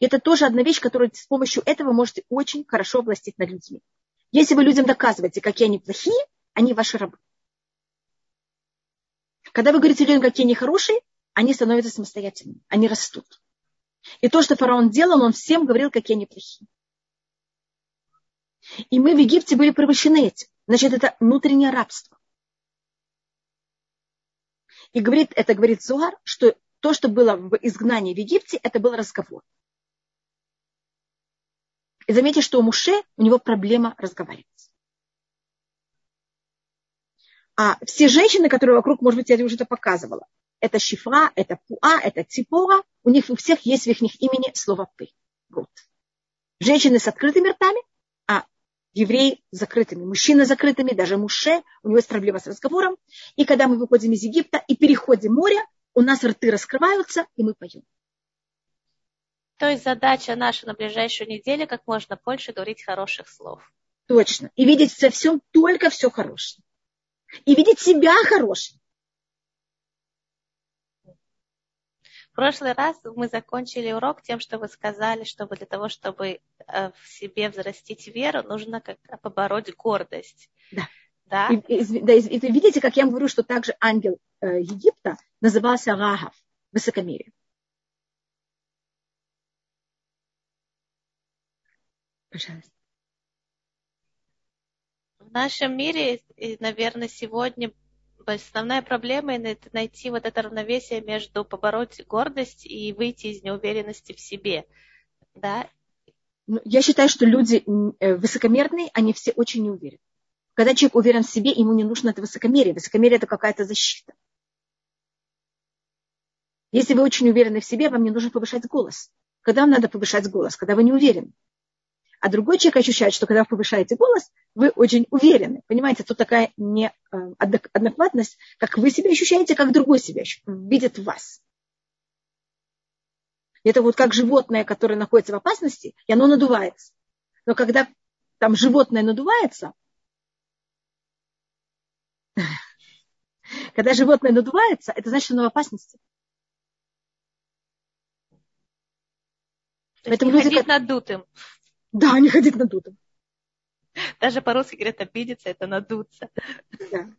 И это тоже одна вещь, которую с помощью этого можете очень хорошо властить над людьми. Если вы людям доказываете, какие они плохие, они ваши рабы. Когда вы говорите людям, какие они хорошие, они становятся самостоятельными, они растут. И то, что фараон делал, он всем говорил, какие они плохие. И мы в Египте были превращены этим. Значит, это внутреннее рабство. И говорит, это говорит Зуар, что то, что было в изгнании в Египте, это был разговор. И заметьте, что у Муше, у него проблема разговаривать. А все женщины, которые вокруг, может быть, я уже это показывала, это Шифра, это Пуа, это Ципора, у них у всех есть в их имени слово «ты». Вот. Женщины с открытыми ртами, евреи закрытыми, мужчины закрытыми, даже Муше, у него есть проблема с разговором. И когда мы выходим из Египта и переходим море, у нас рты раскрываются, и мы поем. То есть задача наша на ближайшую неделю как можно больше говорить хороших слов. Точно. И видеть во всем только все хорошее. И видеть себя хорошим. В прошлый раз мы закончили урок тем, что вы сказали, чтобы для того, чтобы э, в себе взрастить веру, нужно как побороть гордость. Да. Да? И, и, да, и, и видите, как я говорю, что также ангел э, Египта назывался Рахав, высокомерие. Пожалуйста. В нашем мире, наверное, сегодня основная проблема это найти вот это равновесие между побороть гордость и выйти из неуверенности в себе. Да? Ну, я считаю, что люди э, высокомерные, они все очень неуверены. Когда человек уверен в себе, ему не нужно это высокомерие. Высокомерие – это какая-то защита. Если вы очень уверены в себе, вам не нужно повышать голос. Когда вам надо повышать голос? Когда вы не уверены. А другой человек ощущает, что когда вы повышаете голос, вы очень уверены. Понимаете, тут такая не э, однократность, как вы себя ощущаете, как другой себя видит вас. Это вот как животное, которое находится в опасности, и оно надувается. Но когда там животное надувается, когда животное надувается, это значит, что оно в опасности. То Поэтому люди, ходить надутым. Да, не ходить надутым. Даже по-русски говорят, обидеться, это надуться. Да.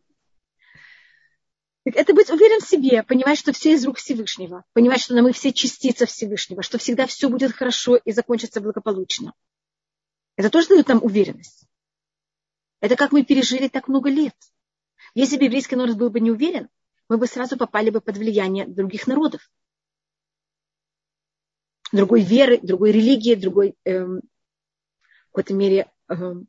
Это быть уверен в себе, понимать, что все из рук Всевышнего, понимать, что мы все частица Всевышнего, что всегда все будет хорошо и закончится благополучно. Это тоже дает нам уверенность. Это как мы пережили так много лет. Если бы еврейский народ был бы не уверен, мы бы сразу попали бы под влияние других народов. Другой веры, другой религии, другой, эм, какой-то мере, эм,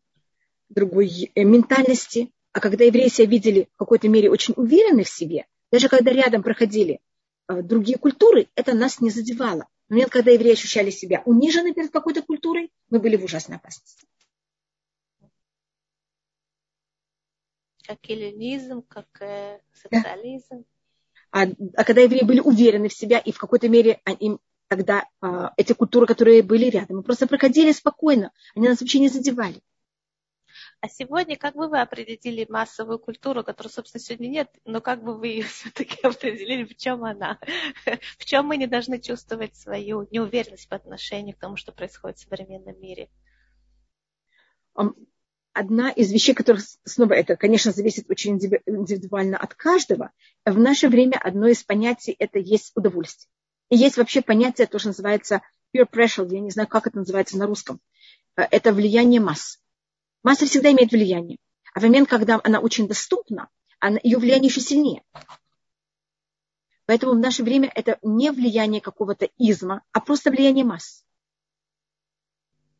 другой э, ментальности. А когда евреи себя видели в какой-то мере очень уверены в себе, даже когда рядом проходили э, другие культуры, это нас не задевало. В момент, когда евреи ощущали себя унижены перед какой-то культурой, мы были в ужасной опасности. Как эллинизм, как э, социализм. Да. А, а когда евреи были уверены в себя, и в какой-то мере им тогда а, эти культуры, которые были рядом, мы просто проходили спокойно, они нас вообще не задевали. А сегодня как бы вы определили массовую культуру, которой, собственно, сегодня нет, но как бы вы ее все-таки определили, в чем она? В чем мы не должны чувствовать свою неуверенность по отношению к тому, что происходит в современном мире? Одна из вещей, которых, снова это, конечно, зависит очень индивидуально от каждого, в наше время одно из понятий – это есть удовольствие. И есть вообще понятие, то, что называется peer pressure, я не знаю, как это называется на русском. Это влияние масс. Масса всегда имеет влияние. А в момент, когда она очень доступна, она, ее влияние еще сильнее. Поэтому в наше время это не влияние какого-то изма, а просто влияние масс.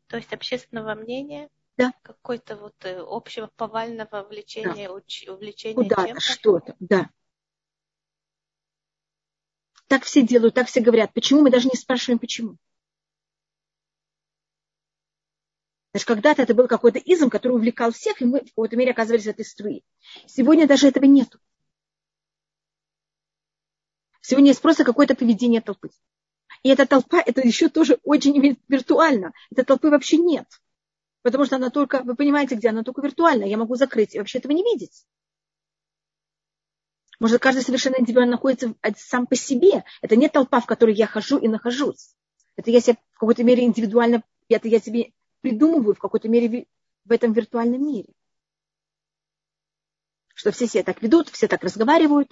То есть общественного мнения? Да. Какой-то вот э, общего повального влечения, да. увлечения Куда-то, что-то, да. Так все делают, так все говорят. Почему? Мы даже не спрашиваем, почему. Значит, когда-то это был какой-то изм, который увлекал всех, и мы в какой-то мере оказывались в этой струе. Сегодня даже этого нету. Сегодня есть просто какое-то поведение толпы. И эта толпа, это еще тоже очень виртуально. Этой толпы вообще нет. Потому что она только, вы понимаете, где она только виртуальна. Я могу закрыть и вообще этого не видеть. Может, каждый совершенно индивидуально находится сам по себе. Это не толпа, в которой я хожу и нахожусь. Это я себе в какой-то мере индивидуально, это я себе придумываю в какой-то мере в этом виртуальном мире. Что все себя так ведут, все так разговаривают.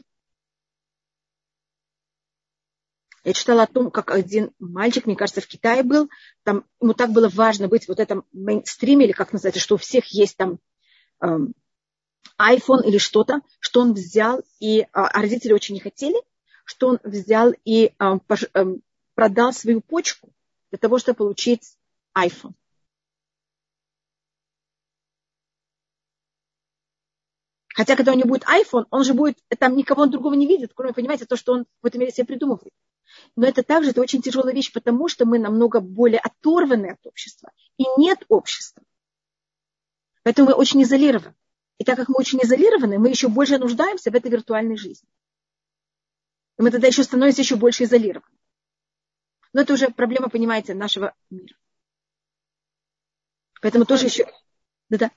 Я читала о том, как один мальчик, мне кажется, в Китае был, там ему так было важно быть в вот этом мейнстриме, или как называется, что у всех есть там эм, iPhone или что-то, что он взял, и а, а родители очень не хотели, что он взял и а, пож, а, продал свою почку для того, чтобы получить iPhone. Хотя, когда у него будет iPhone, он же будет, там никого другого не видит, кроме, понимаете, то, что он в этом мире себе придумывает. Но это также, это очень тяжелая вещь, потому что мы намного более оторваны от общества. И нет общества. Поэтому мы очень изолированы. И так как мы очень изолированы, мы еще больше нуждаемся в этой виртуальной жизни. И мы тогда еще становимся еще больше изолированы. Но это уже проблема, понимаете, нашего мира. Поэтому тоже еще... Да-да.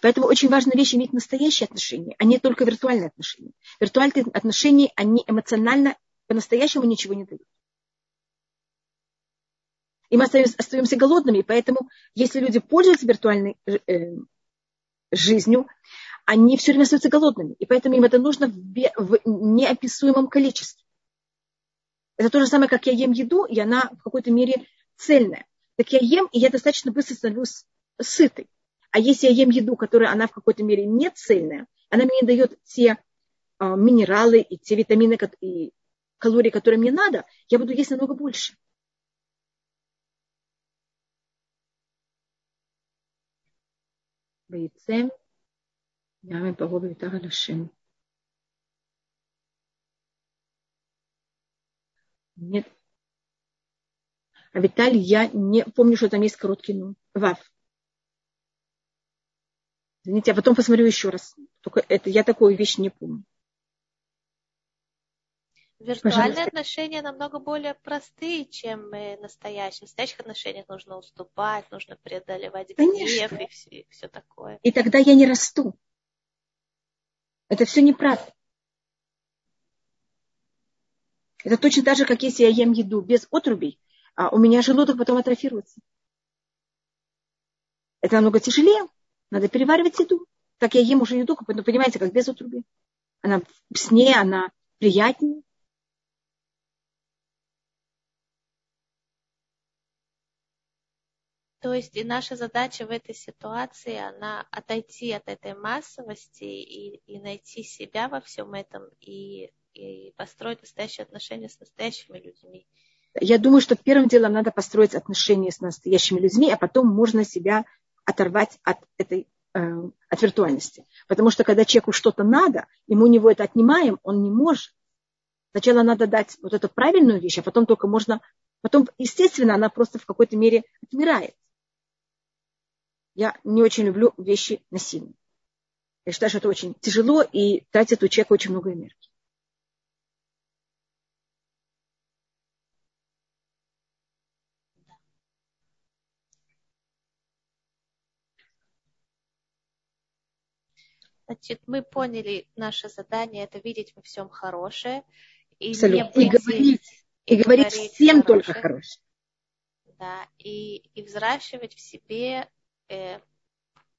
Поэтому очень важная вещь иметь настоящие отношения, а не только виртуальные отношения. Виртуальные отношения, они эмоционально по-настоящему ничего не дают. И мы остаемся, остаемся голодными, поэтому если люди пользуются виртуальной э, жизнью, они все время остаются голодными. И поэтому им это нужно в, неописуемом количестве. Это то же самое, как я ем еду, и она в какой-то мере цельная. Так я ем, и я достаточно быстро становлюсь сытой. А если я ем еду, которая она в какой-то мере не цельная, она мне дает те а, минералы и те витамины и калории, которые мне надо, я буду есть намного больше. ויצא גם מפרעה ויותר על השם. Нет. А Виталий, я не помню, что там есть короткий ну. Вав. Извините, а потом посмотрю еще раз. Только это, я такую вещь не помню. Виртуальные Пожалуйста. отношения намного более простые, чем настоящие. В настоящих отношениях нужно уступать, нужно преодолевать гнев и все, и все такое. И тогда я не расту. Это все неправда. Это точно так же, как если я ем еду без отрубей, а у меня желудок потом атрофируется. Это намного тяжелее. Надо переваривать еду. Так я ем уже еду, но понимаете, как без отруби. Она вкуснее, она приятнее. То есть и наша задача в этой ситуации, она отойти от этой массовости и, и найти себя во всем этом и, и построить настоящие отношения с настоящими людьми. Я думаю, что первым делом надо построить отношения с настоящими людьми, а потом можно себя оторвать от этой э, от виртуальности. Потому что когда человеку что-то надо, ему у него это отнимаем, он не может. Сначала надо дать вот эту правильную вещь, а потом только можно... Потом, естественно, она просто в какой-то мере отмирает. Я не очень люблю вещи насильные. Я считаю, что это очень тяжело и тратит у человека очень много энергии. Значит, мы поняли наше задание, это видеть во всем хорошее. И, Абсолютно. и говорить, и, и говорить всем хорошее. только хорошее. Да, и, и взращивать в себе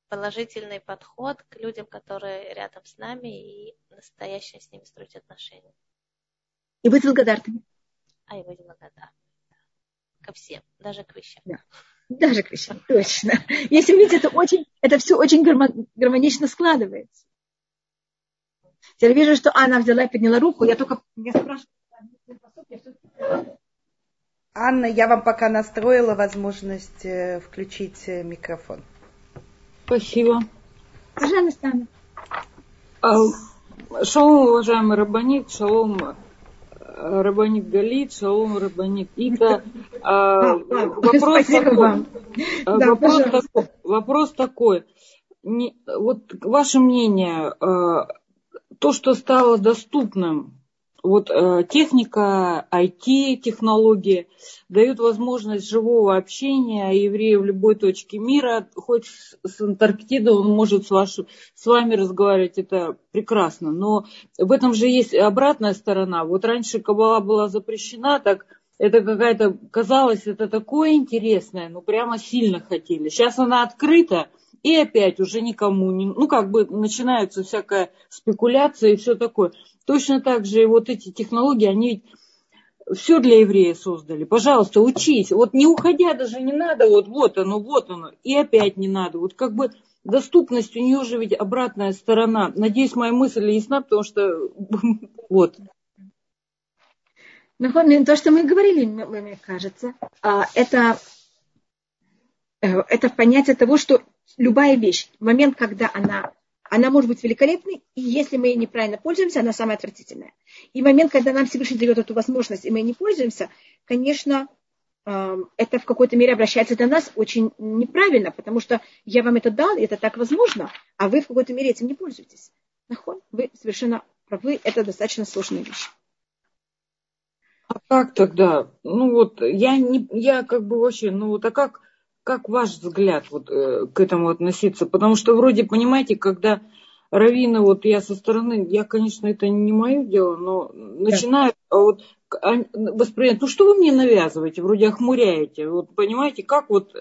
положительный подход к людям, которые рядом с нами, и настоящее с ними строить отношения. И быть благодарными. А и быть благодарными. Ко всем, даже к вещам. Да. Даже к вещам, точно. Если видите, это очень, это все очень гармонично складывается. Теперь вижу, что Анна взяла и подняла руку. Я только я спрашиваю. Анна, я вам пока настроила возможность э, включить э, микрофон. Спасибо. Пожалуйста, Анна. А, шалом, уважаемый Рабанит, шалом, э, Рабанит Галит, шалом, Рабанит Ита. А, вопрос, такой, вопрос, такой, вопрос такой. Не, вот ваше мнение, то, что стало доступным вот э, техника, IT-технологии дают возможность живого общения еврея в любой точке мира. Хоть с Антарктиды он может с, ваш, с вами разговаривать, это прекрасно. Но в этом же есть обратная сторона. Вот раньше Кабала была запрещена, так это какая-то, казалось, это такое интересное, ну прямо сильно хотели. Сейчас она открыта, и опять уже никому не, ну как бы начинается всякая спекуляция и все такое. Точно так же и вот эти технологии, они все для еврея создали. Пожалуйста, учись. Вот не уходя даже не надо, вот, вот оно, вот оно. И опять не надо. Вот как бы доступность у нее же ведь обратная сторона. Надеюсь, моя мысль ясна, потому что вот. Ну, то, что мы говорили, мне кажется, а, это, э, это понятие того, что любая вещь, момент, когда она она может быть великолепной, и если мы ей неправильно пользуемся, она самая отвратительная. И момент, когда нам Всевышний дает эту возможность, и мы не пользуемся, конечно, эм, это в какой-то мере обращается для нас очень неправильно, потому что я вам это дал, и это так возможно, а вы в какой-то мере этим не пользуетесь. Вы совершенно правы, это достаточно сложная вещь. А как тогда? Ну вот, я, не, я как бы вообще, ну вот, а как, как ваш взгляд вот, э, к этому относиться? Потому что вроде, понимаете, когда раввины, вот я со стороны, я, конечно, это не мое дело, но начинаю а вот воспринимать, ну что вы мне навязываете, вроде охмуряете, вот понимаете, как вот,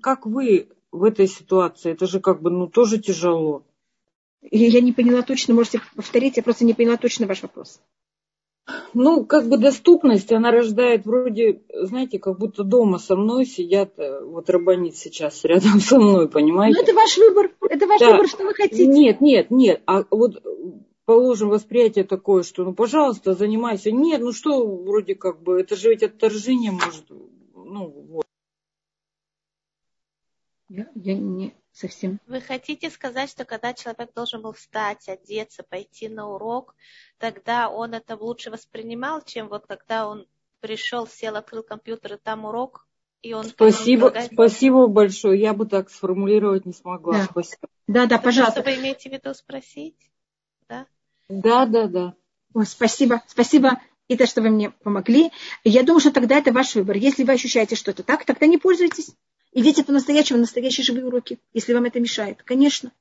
как вы в этой ситуации, это же как бы, ну тоже тяжело. Я не поняла точно, можете повторить, я просто не поняла точно ваш вопрос. Ну, как бы доступность, она рождает вроде, знаете, как будто дома со мной сидят, э, вот рабанит сейчас рядом со мной, понимаете? Ну, это ваш выбор, это ваш да. выбор, что вы хотите. Нет, нет, нет, а вот положим восприятие такое, что, ну, пожалуйста, занимайся. Нет, ну что, вроде как бы, это же ведь отторжение может, ну, вот. Я, я не совсем. Вы хотите сказать, что когда человек должен был встать, одеться, пойти на урок, тогда он это лучше воспринимал, чем вот когда он пришел, сел, открыл компьютер, и там урок, и он... Спасибо, спасибо большое. Я бы так сформулировать не смогла. Да, спасибо. да, да пожалуйста. Что вы имеете в виду спросить? Да, да, да. да. Ой, спасибо, спасибо. И то, что вы мне помогли. Я думаю, что тогда это ваш выбор. Если вы ощущаете что-то так, тогда не пользуйтесь. Идите по-настоящему, настоящие живые уроки, если вам это мешает. Конечно.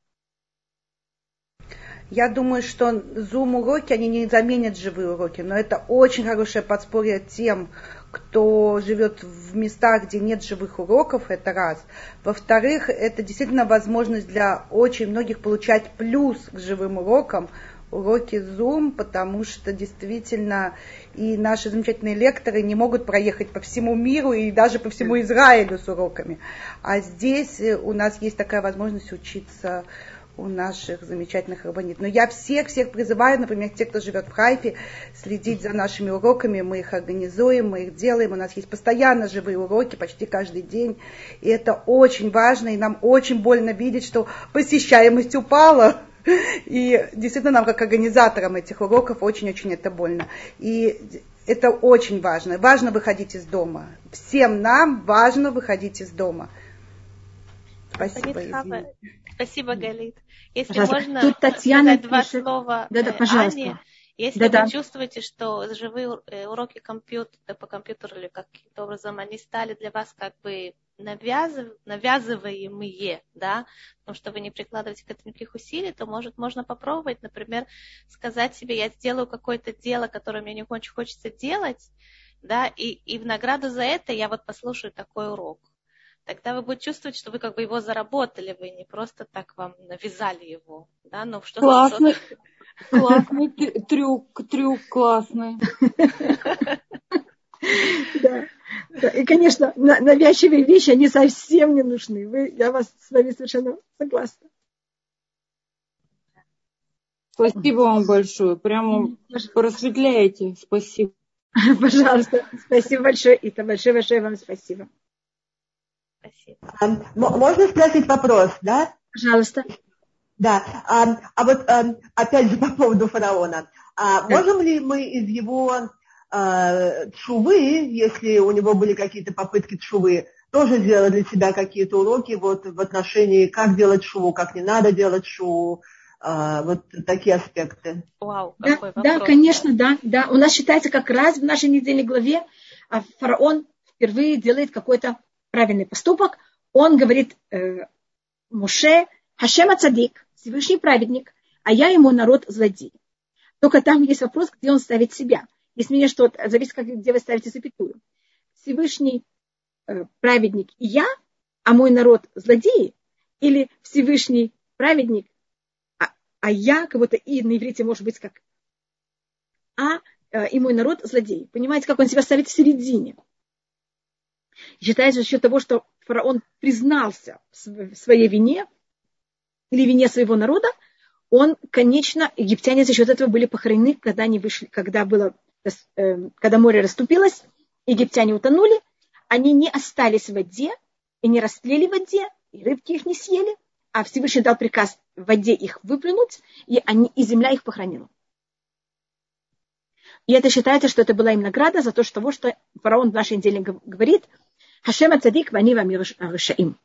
Я думаю, что Zoom-уроки, они не заменят живые уроки, но это очень хорошее подспорье тем, кто живет в местах, где нет живых уроков, это раз. Во-вторых, это действительно возможность для очень многих получать плюс к живым урокам, уроки Zoom, потому что действительно и наши замечательные лекторы не могут проехать по всему миру и даже по всему Израилю с уроками. А здесь э, у нас есть такая возможность учиться у наших замечательных рабонит. Но я всех-всех призываю, например, те, кто живет в Хайфе, следить за нашими уроками. Мы их организуем, мы их делаем. У нас есть постоянно живые уроки, почти каждый день. И это очень важно, и нам очень больно видеть, что посещаемость упала. И действительно нам, как организаторам этих уроков, очень-очень это больно. И это очень важно. Важно выходить из дома. Всем нам важно выходить из дома. Спасибо. Спасибо, Галит. Если пожалуйста. можно Тут Татьяна сказать два пишет... слова да, да, пожалуйста. Ане, если да, вы да. чувствуете, что живые э, уроки компьютера, по компьютеру или каким-то образом они стали для вас как бы навязыв, навязываемые, да, потому что вы не прикладываете к этому никаких усилий, то может можно попробовать, например, сказать себе, я сделаю какое-то дело, которое мне не очень хочется делать, да, и, и в награду за это я вот послушаю такой урок. Тогда вы будете чувствовать, что вы как бы его заработали, вы не просто так вам навязали его, да, но что-то... Классный, классный трюк, трюк классный. Да. Да, и, конечно, навязчивые вещи, они совсем не нужны. Вы, я вас с вами совершенно согласна. Спасибо вам большое. Прямо просветляете. Спасибо. Пожалуйста. Спасибо большое. И то большое-большое вам спасибо. Спасибо. Можно спросить вопрос, да? Пожалуйста. Да. А, а вот опять же по поводу фараона. А можем ли мы из его а, чувы, если у него были какие-то попытки чувы, тоже сделать для себя какие-то уроки вот в отношении, как делать шоу, как не надо делать шоу, а, вот такие аспекты. Вау, да, вопрос, да, конечно, да, да. У нас считается как раз в нашей недельной главе а, фараон впервые делает какой-то правильный поступок. Он говорит э, Муше, Хашема Цадик, Всевышний праведник, а я ему народ злодей. Только там есть вопрос, где он ставит себя. Мне что, зависит, как, где вы ставите запятую. Всевышний э, праведник и я, а мой народ злодеи, или Всевышний праведник, а, а я, как будто и на иврите может быть как а, э, и мой народ злодей. Понимаете, как он себя ставит в середине. Считается за счет того, что фараон признался в своей вине или вине своего народа, он, конечно, египтяне за счет этого были похоронены, когда они вышли, когда было когда море расступилось, египтяне утонули, они не остались в воде и не растлели в воде, и рыбки их не съели, а Всевышний дал приказ в воде их выплюнуть, и, они, и земля их похоронила. И это считается, что это была им награда за то, что, того, что фараон в нашей неделе говорит, Хашема цадик вани вам решаим.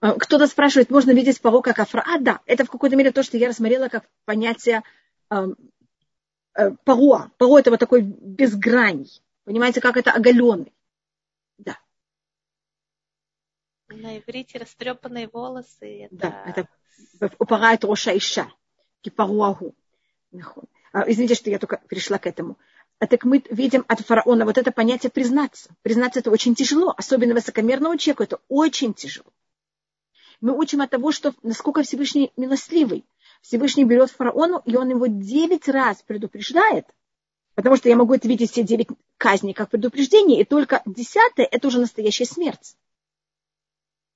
Э, кто-то спрашивает, можно видеть Паро как Афра? А, да, это в какой-то мере то, что я рассмотрела как понятие Э, паро. Паро это вот такой безграний. Понимаете, как это оголенный. Да. На иврите растрепанные волосы. Это... Да, это упарает роша иша. Кипаруагу. А, извините, что я только пришла к этому. А так мы видим от фараона вот это понятие признаться. Признаться это очень тяжело, особенно высокомерному человеку это очень тяжело. Мы учим от того, что насколько Всевышний милостливый, Всевышний берет фараону, и он его девять раз предупреждает, потому что я могу это видеть все девять казней как предупреждение, и только десятое – это уже настоящая смерть,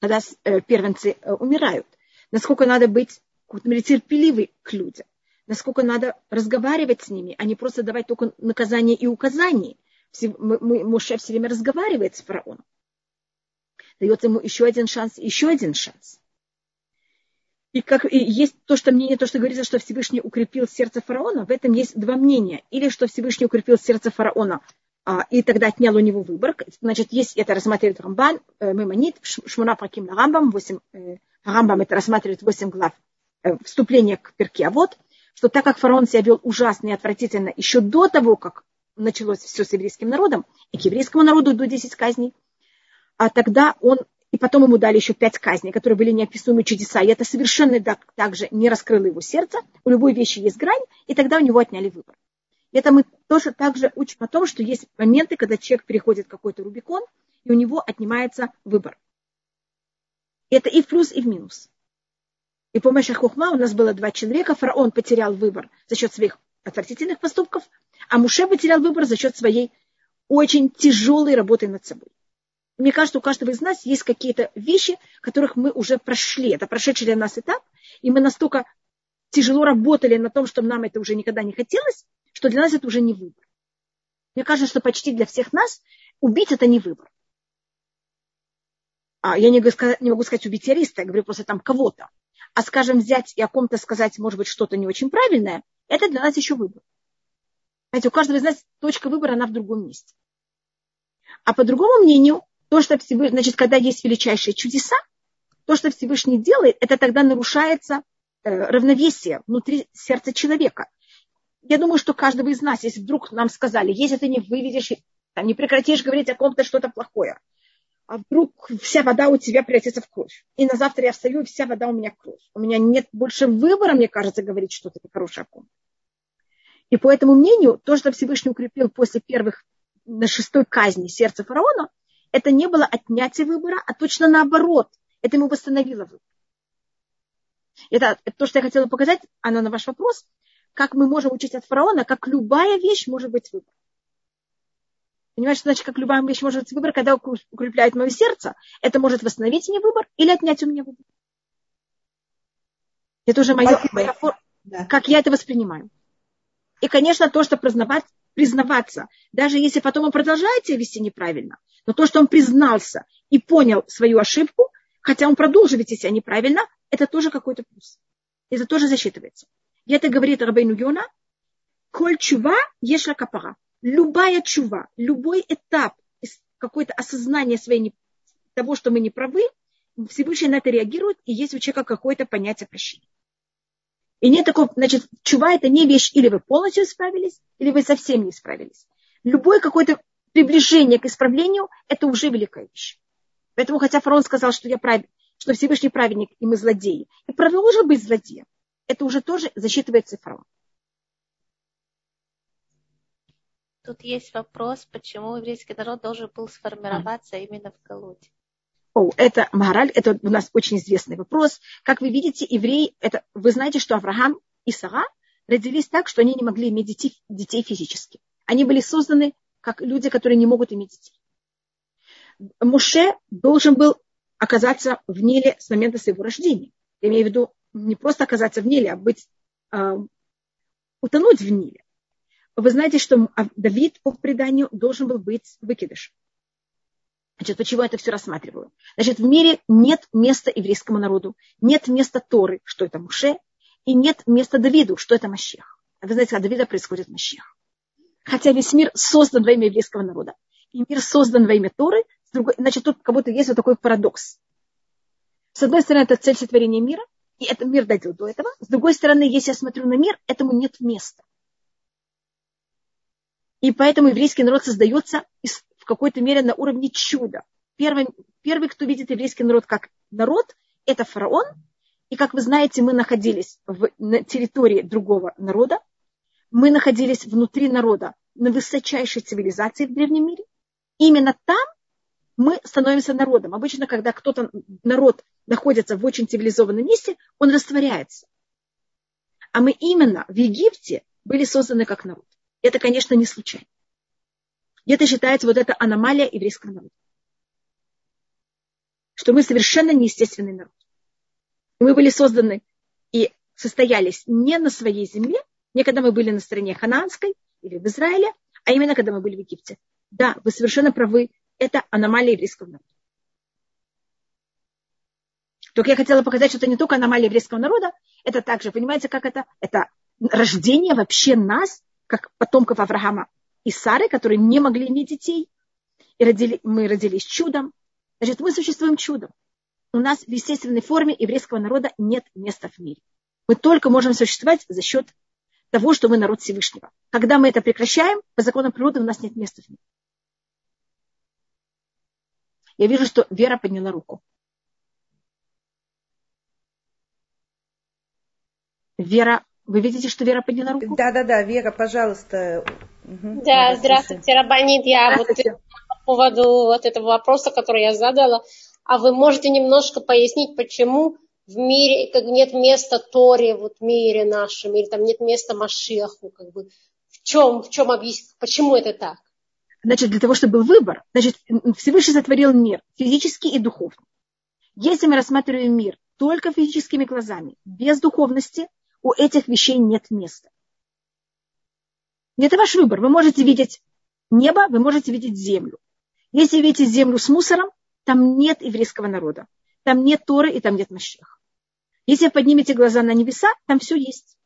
когда э, первенцы э, умирают. Насколько надо быть терпеливый к людям, насколько надо разговаривать с ними, а не просто давать только наказания и указания. Муше все время разговаривает с фараоном. Дает ему еще один шанс, еще один шанс. И, как, и есть то, что мнение, то, что говорится, что Всевышний укрепил сердце фараона, в этом есть два мнения. Или что Всевышний укрепил сердце фараона, а, и тогда отнял у него выбор. Значит, есть это рассматривает Рамбан, э, Мемонит, Шмуна Праким Рамбам, 8, э, Рамбам это рассматривает 8 глав э, вступления к перке. А вот, что так как фараон себя вел ужасно и отвратительно еще до того, как началось все с еврейским народом, и к еврейскому народу до 10 казней, а тогда он и потом ему дали еще пять казней, которые были неописуемые чудеса. И это совершенно так, также не раскрыло его сердце. У любой вещи есть грань, и тогда у него отняли выбор. Это мы тоже также учим о том, что есть моменты, когда человек переходит какой-то Рубикон, и у него отнимается выбор. Это и в плюс, и в минус. И по Хухма у нас было два человека. Фараон потерял выбор за счет своих отвратительных поступков, а Муше потерял выбор за счет своей очень тяжелой работы над собой. Мне кажется, у каждого из нас есть какие-то вещи, которых мы уже прошли. Это прошедший для нас этап, и мы настолько тяжело работали на том, что нам это уже никогда не хотелось, что для нас это уже не выбор. Мне кажется, что почти для всех нас убить это не выбор. А я не могу, сказать, не могу сказать убить ариста, я говорю просто там кого-то. А скажем, взять и о ком-то сказать, может быть, что-то не очень правильное, это для нас еще выбор. Знаете, у каждого из нас точка выбора, она в другом месте. А по другому мнению, то, что Всевышний, значит, когда есть величайшие чудеса, то, что Всевышний делает, это тогда нарушается э, равновесие внутри сердца человека. Я думаю, что каждого из нас, если вдруг нам сказали, если ты не выведешь, там, не прекратишь говорить о ком-то что-то плохое, а вдруг вся вода у тебя превратится в кровь. И на завтра я встаю, и вся вода у меня кровь. У меня нет больше выбора, мне кажется, говорить что-то нехорошее о ком-то. И по этому мнению, то, что Всевышний укрепил после первых на шестой казни сердца фараона, это не было отнятие выбора, а точно наоборот. Это ему восстановило выбор. Это, это то, что я хотела показать, она на ваш вопрос, как мы можем учить от фараона, как любая вещь может быть выбор. Понимаешь, что значит, как любая вещь может быть выбор, когда укрепляет мое сердце, это может восстановить мне выбор или отнять у меня выбор. Это уже мое, моя форма, да. как я это воспринимаю. И, конечно, то, что признавать, признаваться, даже если потом он продолжает себя вести неправильно, но то, что он признался и понял свою ошибку, хотя он продолжил вести себя неправильно, это тоже какой-то плюс. Это тоже засчитывается. И это говорит Рабейну Йона, коль чува ешла капара. Любая чува, любой этап какое-то осознание своей, того, что мы не правы, Всевышний на это реагирует, и есть у человека какое-то понятие прощения. И нет такого, значит, чува это не вещь, или вы полностью справились, или вы совсем не справились. Любое какое-то приближение к исправлению, это уже великая вещь. Поэтому, хотя фараон сказал, что, я прав... что Всевышний праведник, и мы злодеи, и продолжил быть злодеем, это уже тоже засчитывается фараон. Тут есть вопрос, почему еврейский народ должен был сформироваться именно в Галуте. О, это мораль, это у нас очень известный вопрос. Как вы видите, евреи, это, вы знаете, что Авраам и Сара родились так, что они не могли иметь детей, детей физически. Они были созданы как люди, которые не могут иметь детей. Муше должен был оказаться в Ниле с момента своего рождения. Я имею в виду не просто оказаться в Ниле, а быть, э, утонуть в Ниле. Вы знаете, что Давид по преданию должен был быть выкидышем. Значит, почему я это все рассматриваю? Значит, в мире нет места еврейскому народу, нет места Торы, что это Муше, и нет места Давиду, что это Мащех. А вы знаете, от Давида происходит Мащех. Хотя весь мир создан во имя еврейского народа, и мир создан во имя Торы, другой, значит, тут как будто есть вот такой парадокс. С одной стороны, это цель сотворения мира, и этот мир дойдет до этого. С другой стороны, если я смотрю на мир, этому нет места. И поэтому еврейский народ создается из в какой-то мере на уровне чуда. Первый, первый, кто видит еврейский народ как народ, это фараон. И, как вы знаете, мы находились в, на территории другого народа. Мы находились внутри народа на высочайшей цивилизации в древнем мире. Именно там мы становимся народом. Обычно, когда кто-то, народ находится в очень цивилизованном месте, он растворяется. А мы именно в Египте были созданы как народ. Это, конечно, не случайно. Где-то считается вот эта аномалия еврейского народа. Что мы совершенно неестественный народ. Мы были созданы и состоялись не на своей земле, не когда мы были на стороне ханаанской или в Израиле, а именно когда мы были в Египте. Да, вы совершенно правы, это аномалия еврейского народа. Только я хотела показать, что это не только аномалия еврейского народа, это также, понимаете, как это? Это рождение вообще нас, как потомков Авраама и Сары, которые не могли иметь детей, и родили, мы родились чудом. Значит, мы существуем чудом. У нас в естественной форме еврейского народа нет места в мире. Мы только можем существовать за счет того, что мы народ Всевышнего. Когда мы это прекращаем, по законам природы у нас нет места в мире. Я вижу, что Вера подняла руку. Вера, вы видите, что Вера подняла руку? Да, да, да, Вера, пожалуйста. Угу. Да, здравствуйте, Рабанит. Я здравствуйте. вот по поводу вот этого вопроса, который я задала. А вы можете немножко пояснить, почему в мире, как нет места Торе вот в мире нашем, или там нет места Машеху, как бы в чем, в чем объяснить, почему это так? Значит, для того, чтобы был выбор, значит, Всевышний сотворил мир физический и духовный. Если мы рассматриваем мир только физическими глазами, без духовности, у этих вещей нет места. Это ваш выбор. Вы можете видеть небо, вы можете видеть землю. Если видите землю с мусором, там нет еврейского народа. Там нет Торы и там нет Машеха. Если поднимете глаза на небеса, там все есть.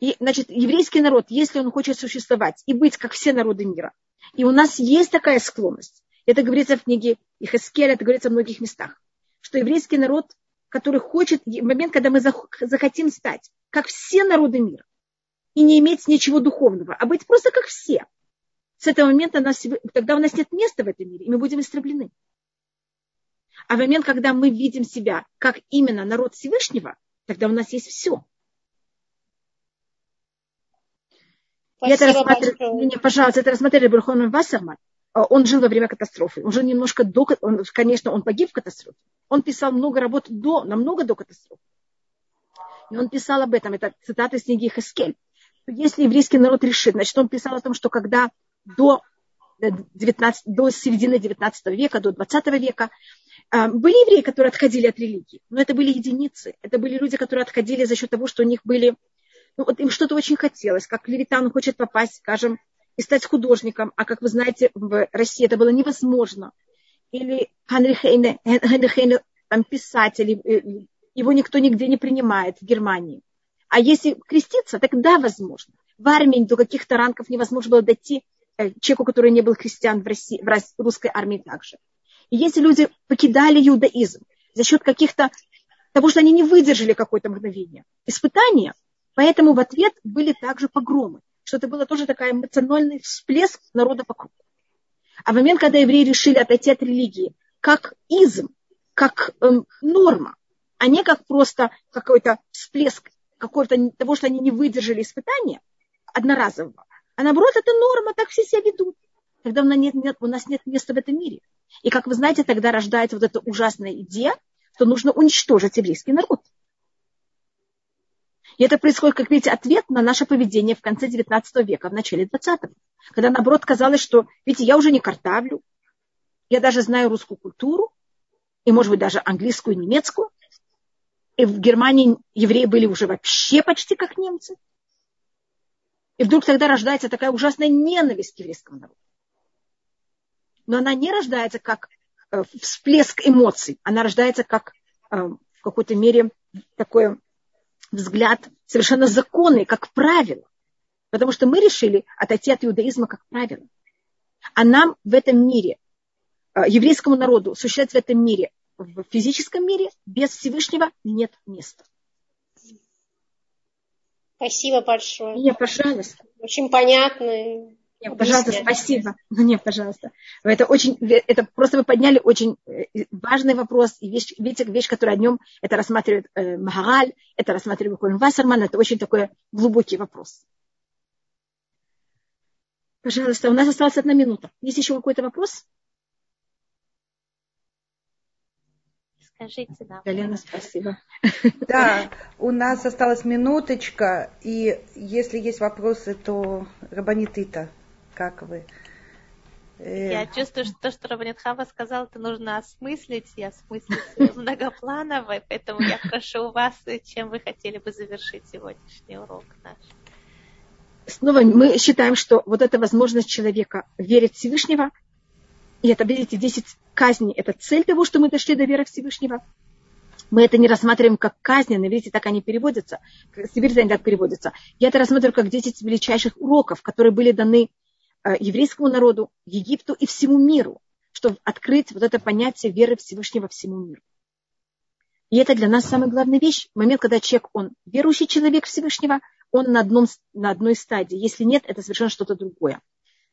И, значит, еврейский народ, если он хочет существовать и быть как все народы мира, и у нас есть такая склонность, это говорится в книге Ихаскель, это говорится в многих местах, что еврейский народ, который хочет, в момент, когда мы захотим стать, как все народы мира, и не иметь ничего духовного, а быть просто как все, с этого момента нас, тогда у нас нет места в этом мире, и мы будем истреблены. А в момент, когда мы видим себя как именно народ Всевышнего, тогда у нас есть все. это рассматривали, не, пожалуйста, это рассмотрели Бурхон Вассерман. А, он жил во время катастрофы. Он жил немножко до, он, конечно, он погиб в катастрофе. Он писал много работ до, намного до катастрофы. И он писал об этом, это цитата из книги Хескель. Если еврейский народ решит, значит, он писал о том, что когда до, 19, до середины 19 века, до 20 века, а, были евреи, которые отходили от религии, но это были единицы. Это были люди, которые отходили за счет того, что у них были, ну, вот им что-то очень хотелось, как Левитан хочет попасть, скажем, и стать художником, а как вы знаете, в России это было невозможно. Или там писатель, э, его никто нигде не принимает в Германии. А если креститься, тогда возможно. В армии до каких-то ранков невозможно было дойти э, человеку, который не был христиан в, России, в русской армии также. И если люди покидали иудаизм за счет каких-то того, что они не выдержали какое-то мгновение испытания, поэтому в ответ были также погромы, что это было тоже такой эмоциональный всплеск народа вокруг. А в момент, когда евреи решили отойти от религии, как изм, как эм, норма, а не как просто какой-то всплеск какого-то того, что они не выдержали испытания одноразового, а наоборот, это норма, так все себя ведут. Тогда у нас нет, нет, у нас нет места в этом мире. И, как вы знаете, тогда рождается вот эта ужасная идея, что нужно уничтожить еврейский народ. И это происходит, как видите, ответ на наше поведение в конце 19 века, в начале 20-го. Когда, наоборот, казалось, что, видите, я уже не картавлю, я даже знаю русскую культуру, и, может быть, даже английскую и немецкую. И в Германии евреи были уже вообще почти как немцы. И вдруг тогда рождается такая ужасная ненависть к еврейскому народу но она не рождается как э, всплеск эмоций, она рождается как э, в какой-то мере такой взгляд совершенно законный, как правило. Потому что мы решили отойти от иудаизма как правило. А нам в этом мире, э, еврейскому народу, существовать в этом мире, в физическом мире, без Всевышнего нет места. Спасибо большое. Не, пожалуйста. Очень понятно. Нет, пожалуйста, спасибо. Нет, пожалуйста. Это очень, это просто вы подняли очень э, важный вопрос. И вещь, видите, вещь, которая о нем, это рассматривает э, Магараль, это рассматривает Колин Вассерман, это очень такой глубокий вопрос. Пожалуйста, у нас осталась одна минута. Есть еще какой-то вопрос? Скажите нам. Галина, спасибо. Да, у нас осталась минуточка, и если есть вопросы, то Рабанитыта, как вы? Э, Я чувствую, что то, что Рабанит Хава сказал, это нужно осмыслить и осмыслить многопланово, поэтому я прошу вас, чем вы хотели бы завершить сегодняшний урок наш. Снова мы считаем, что вот эта возможность человека верить Всевышнего, и это, видите, 10 казней – это цель того, что мы дошли до веры Всевышнего. Мы это не рассматриваем как казни, но видите, так они переводятся. Теперь они так переводятся. Я это рассматриваю как 10 величайших уроков, которые были даны э, еврейскому народу, Египту и всему миру, чтобы открыть вот это понятие веры Всевышнего всему миру. И это для нас самая главная вещь. Момент, когда человек, он верующий человек Всевышнего, он на, одном, на одной стадии. Если нет, это совершенно что-то другое.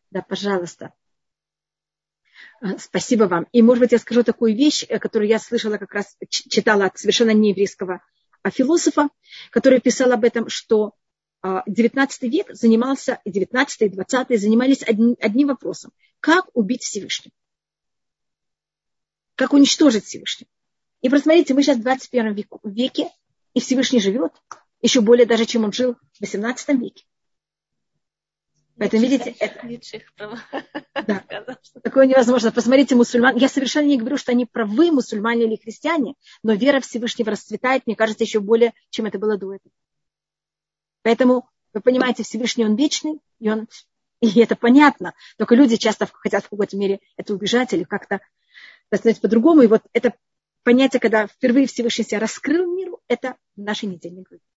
Да, пожалуйста. А, спасибо вам. И, может быть, я скажу такую вещь, э, которую я слышала, как раз читала от совершенно нееврейского а, философа, который писал об этом, что 19 а, век занимался, 19 и 20 занимались одним, одним вопросом. Как убить Всевышнего? Как уничтожить Всевышнего? И посмотрите, мы сейчас в 21 веке, и Всевышний живет еще более даже, чем он жил в 18 веке. Поэтому, видите, это... Да. Такое невозможно. Посмотрите, мусульман. Я совершенно не говорю, что они правы, мусульмане или христиане, но вера Всевышнего расцветает, мне кажется, еще более, чем это было до этого. Поэтому, вы понимаете, Всевышний, он вечный, и, он, и это понятно. Только люди часто хотят в какой-то мере это убежать или как-то посмотреть по-другому. И вот это понятие, когда впервые Всевышний себя раскрыл миру, это в нашей недельной группе.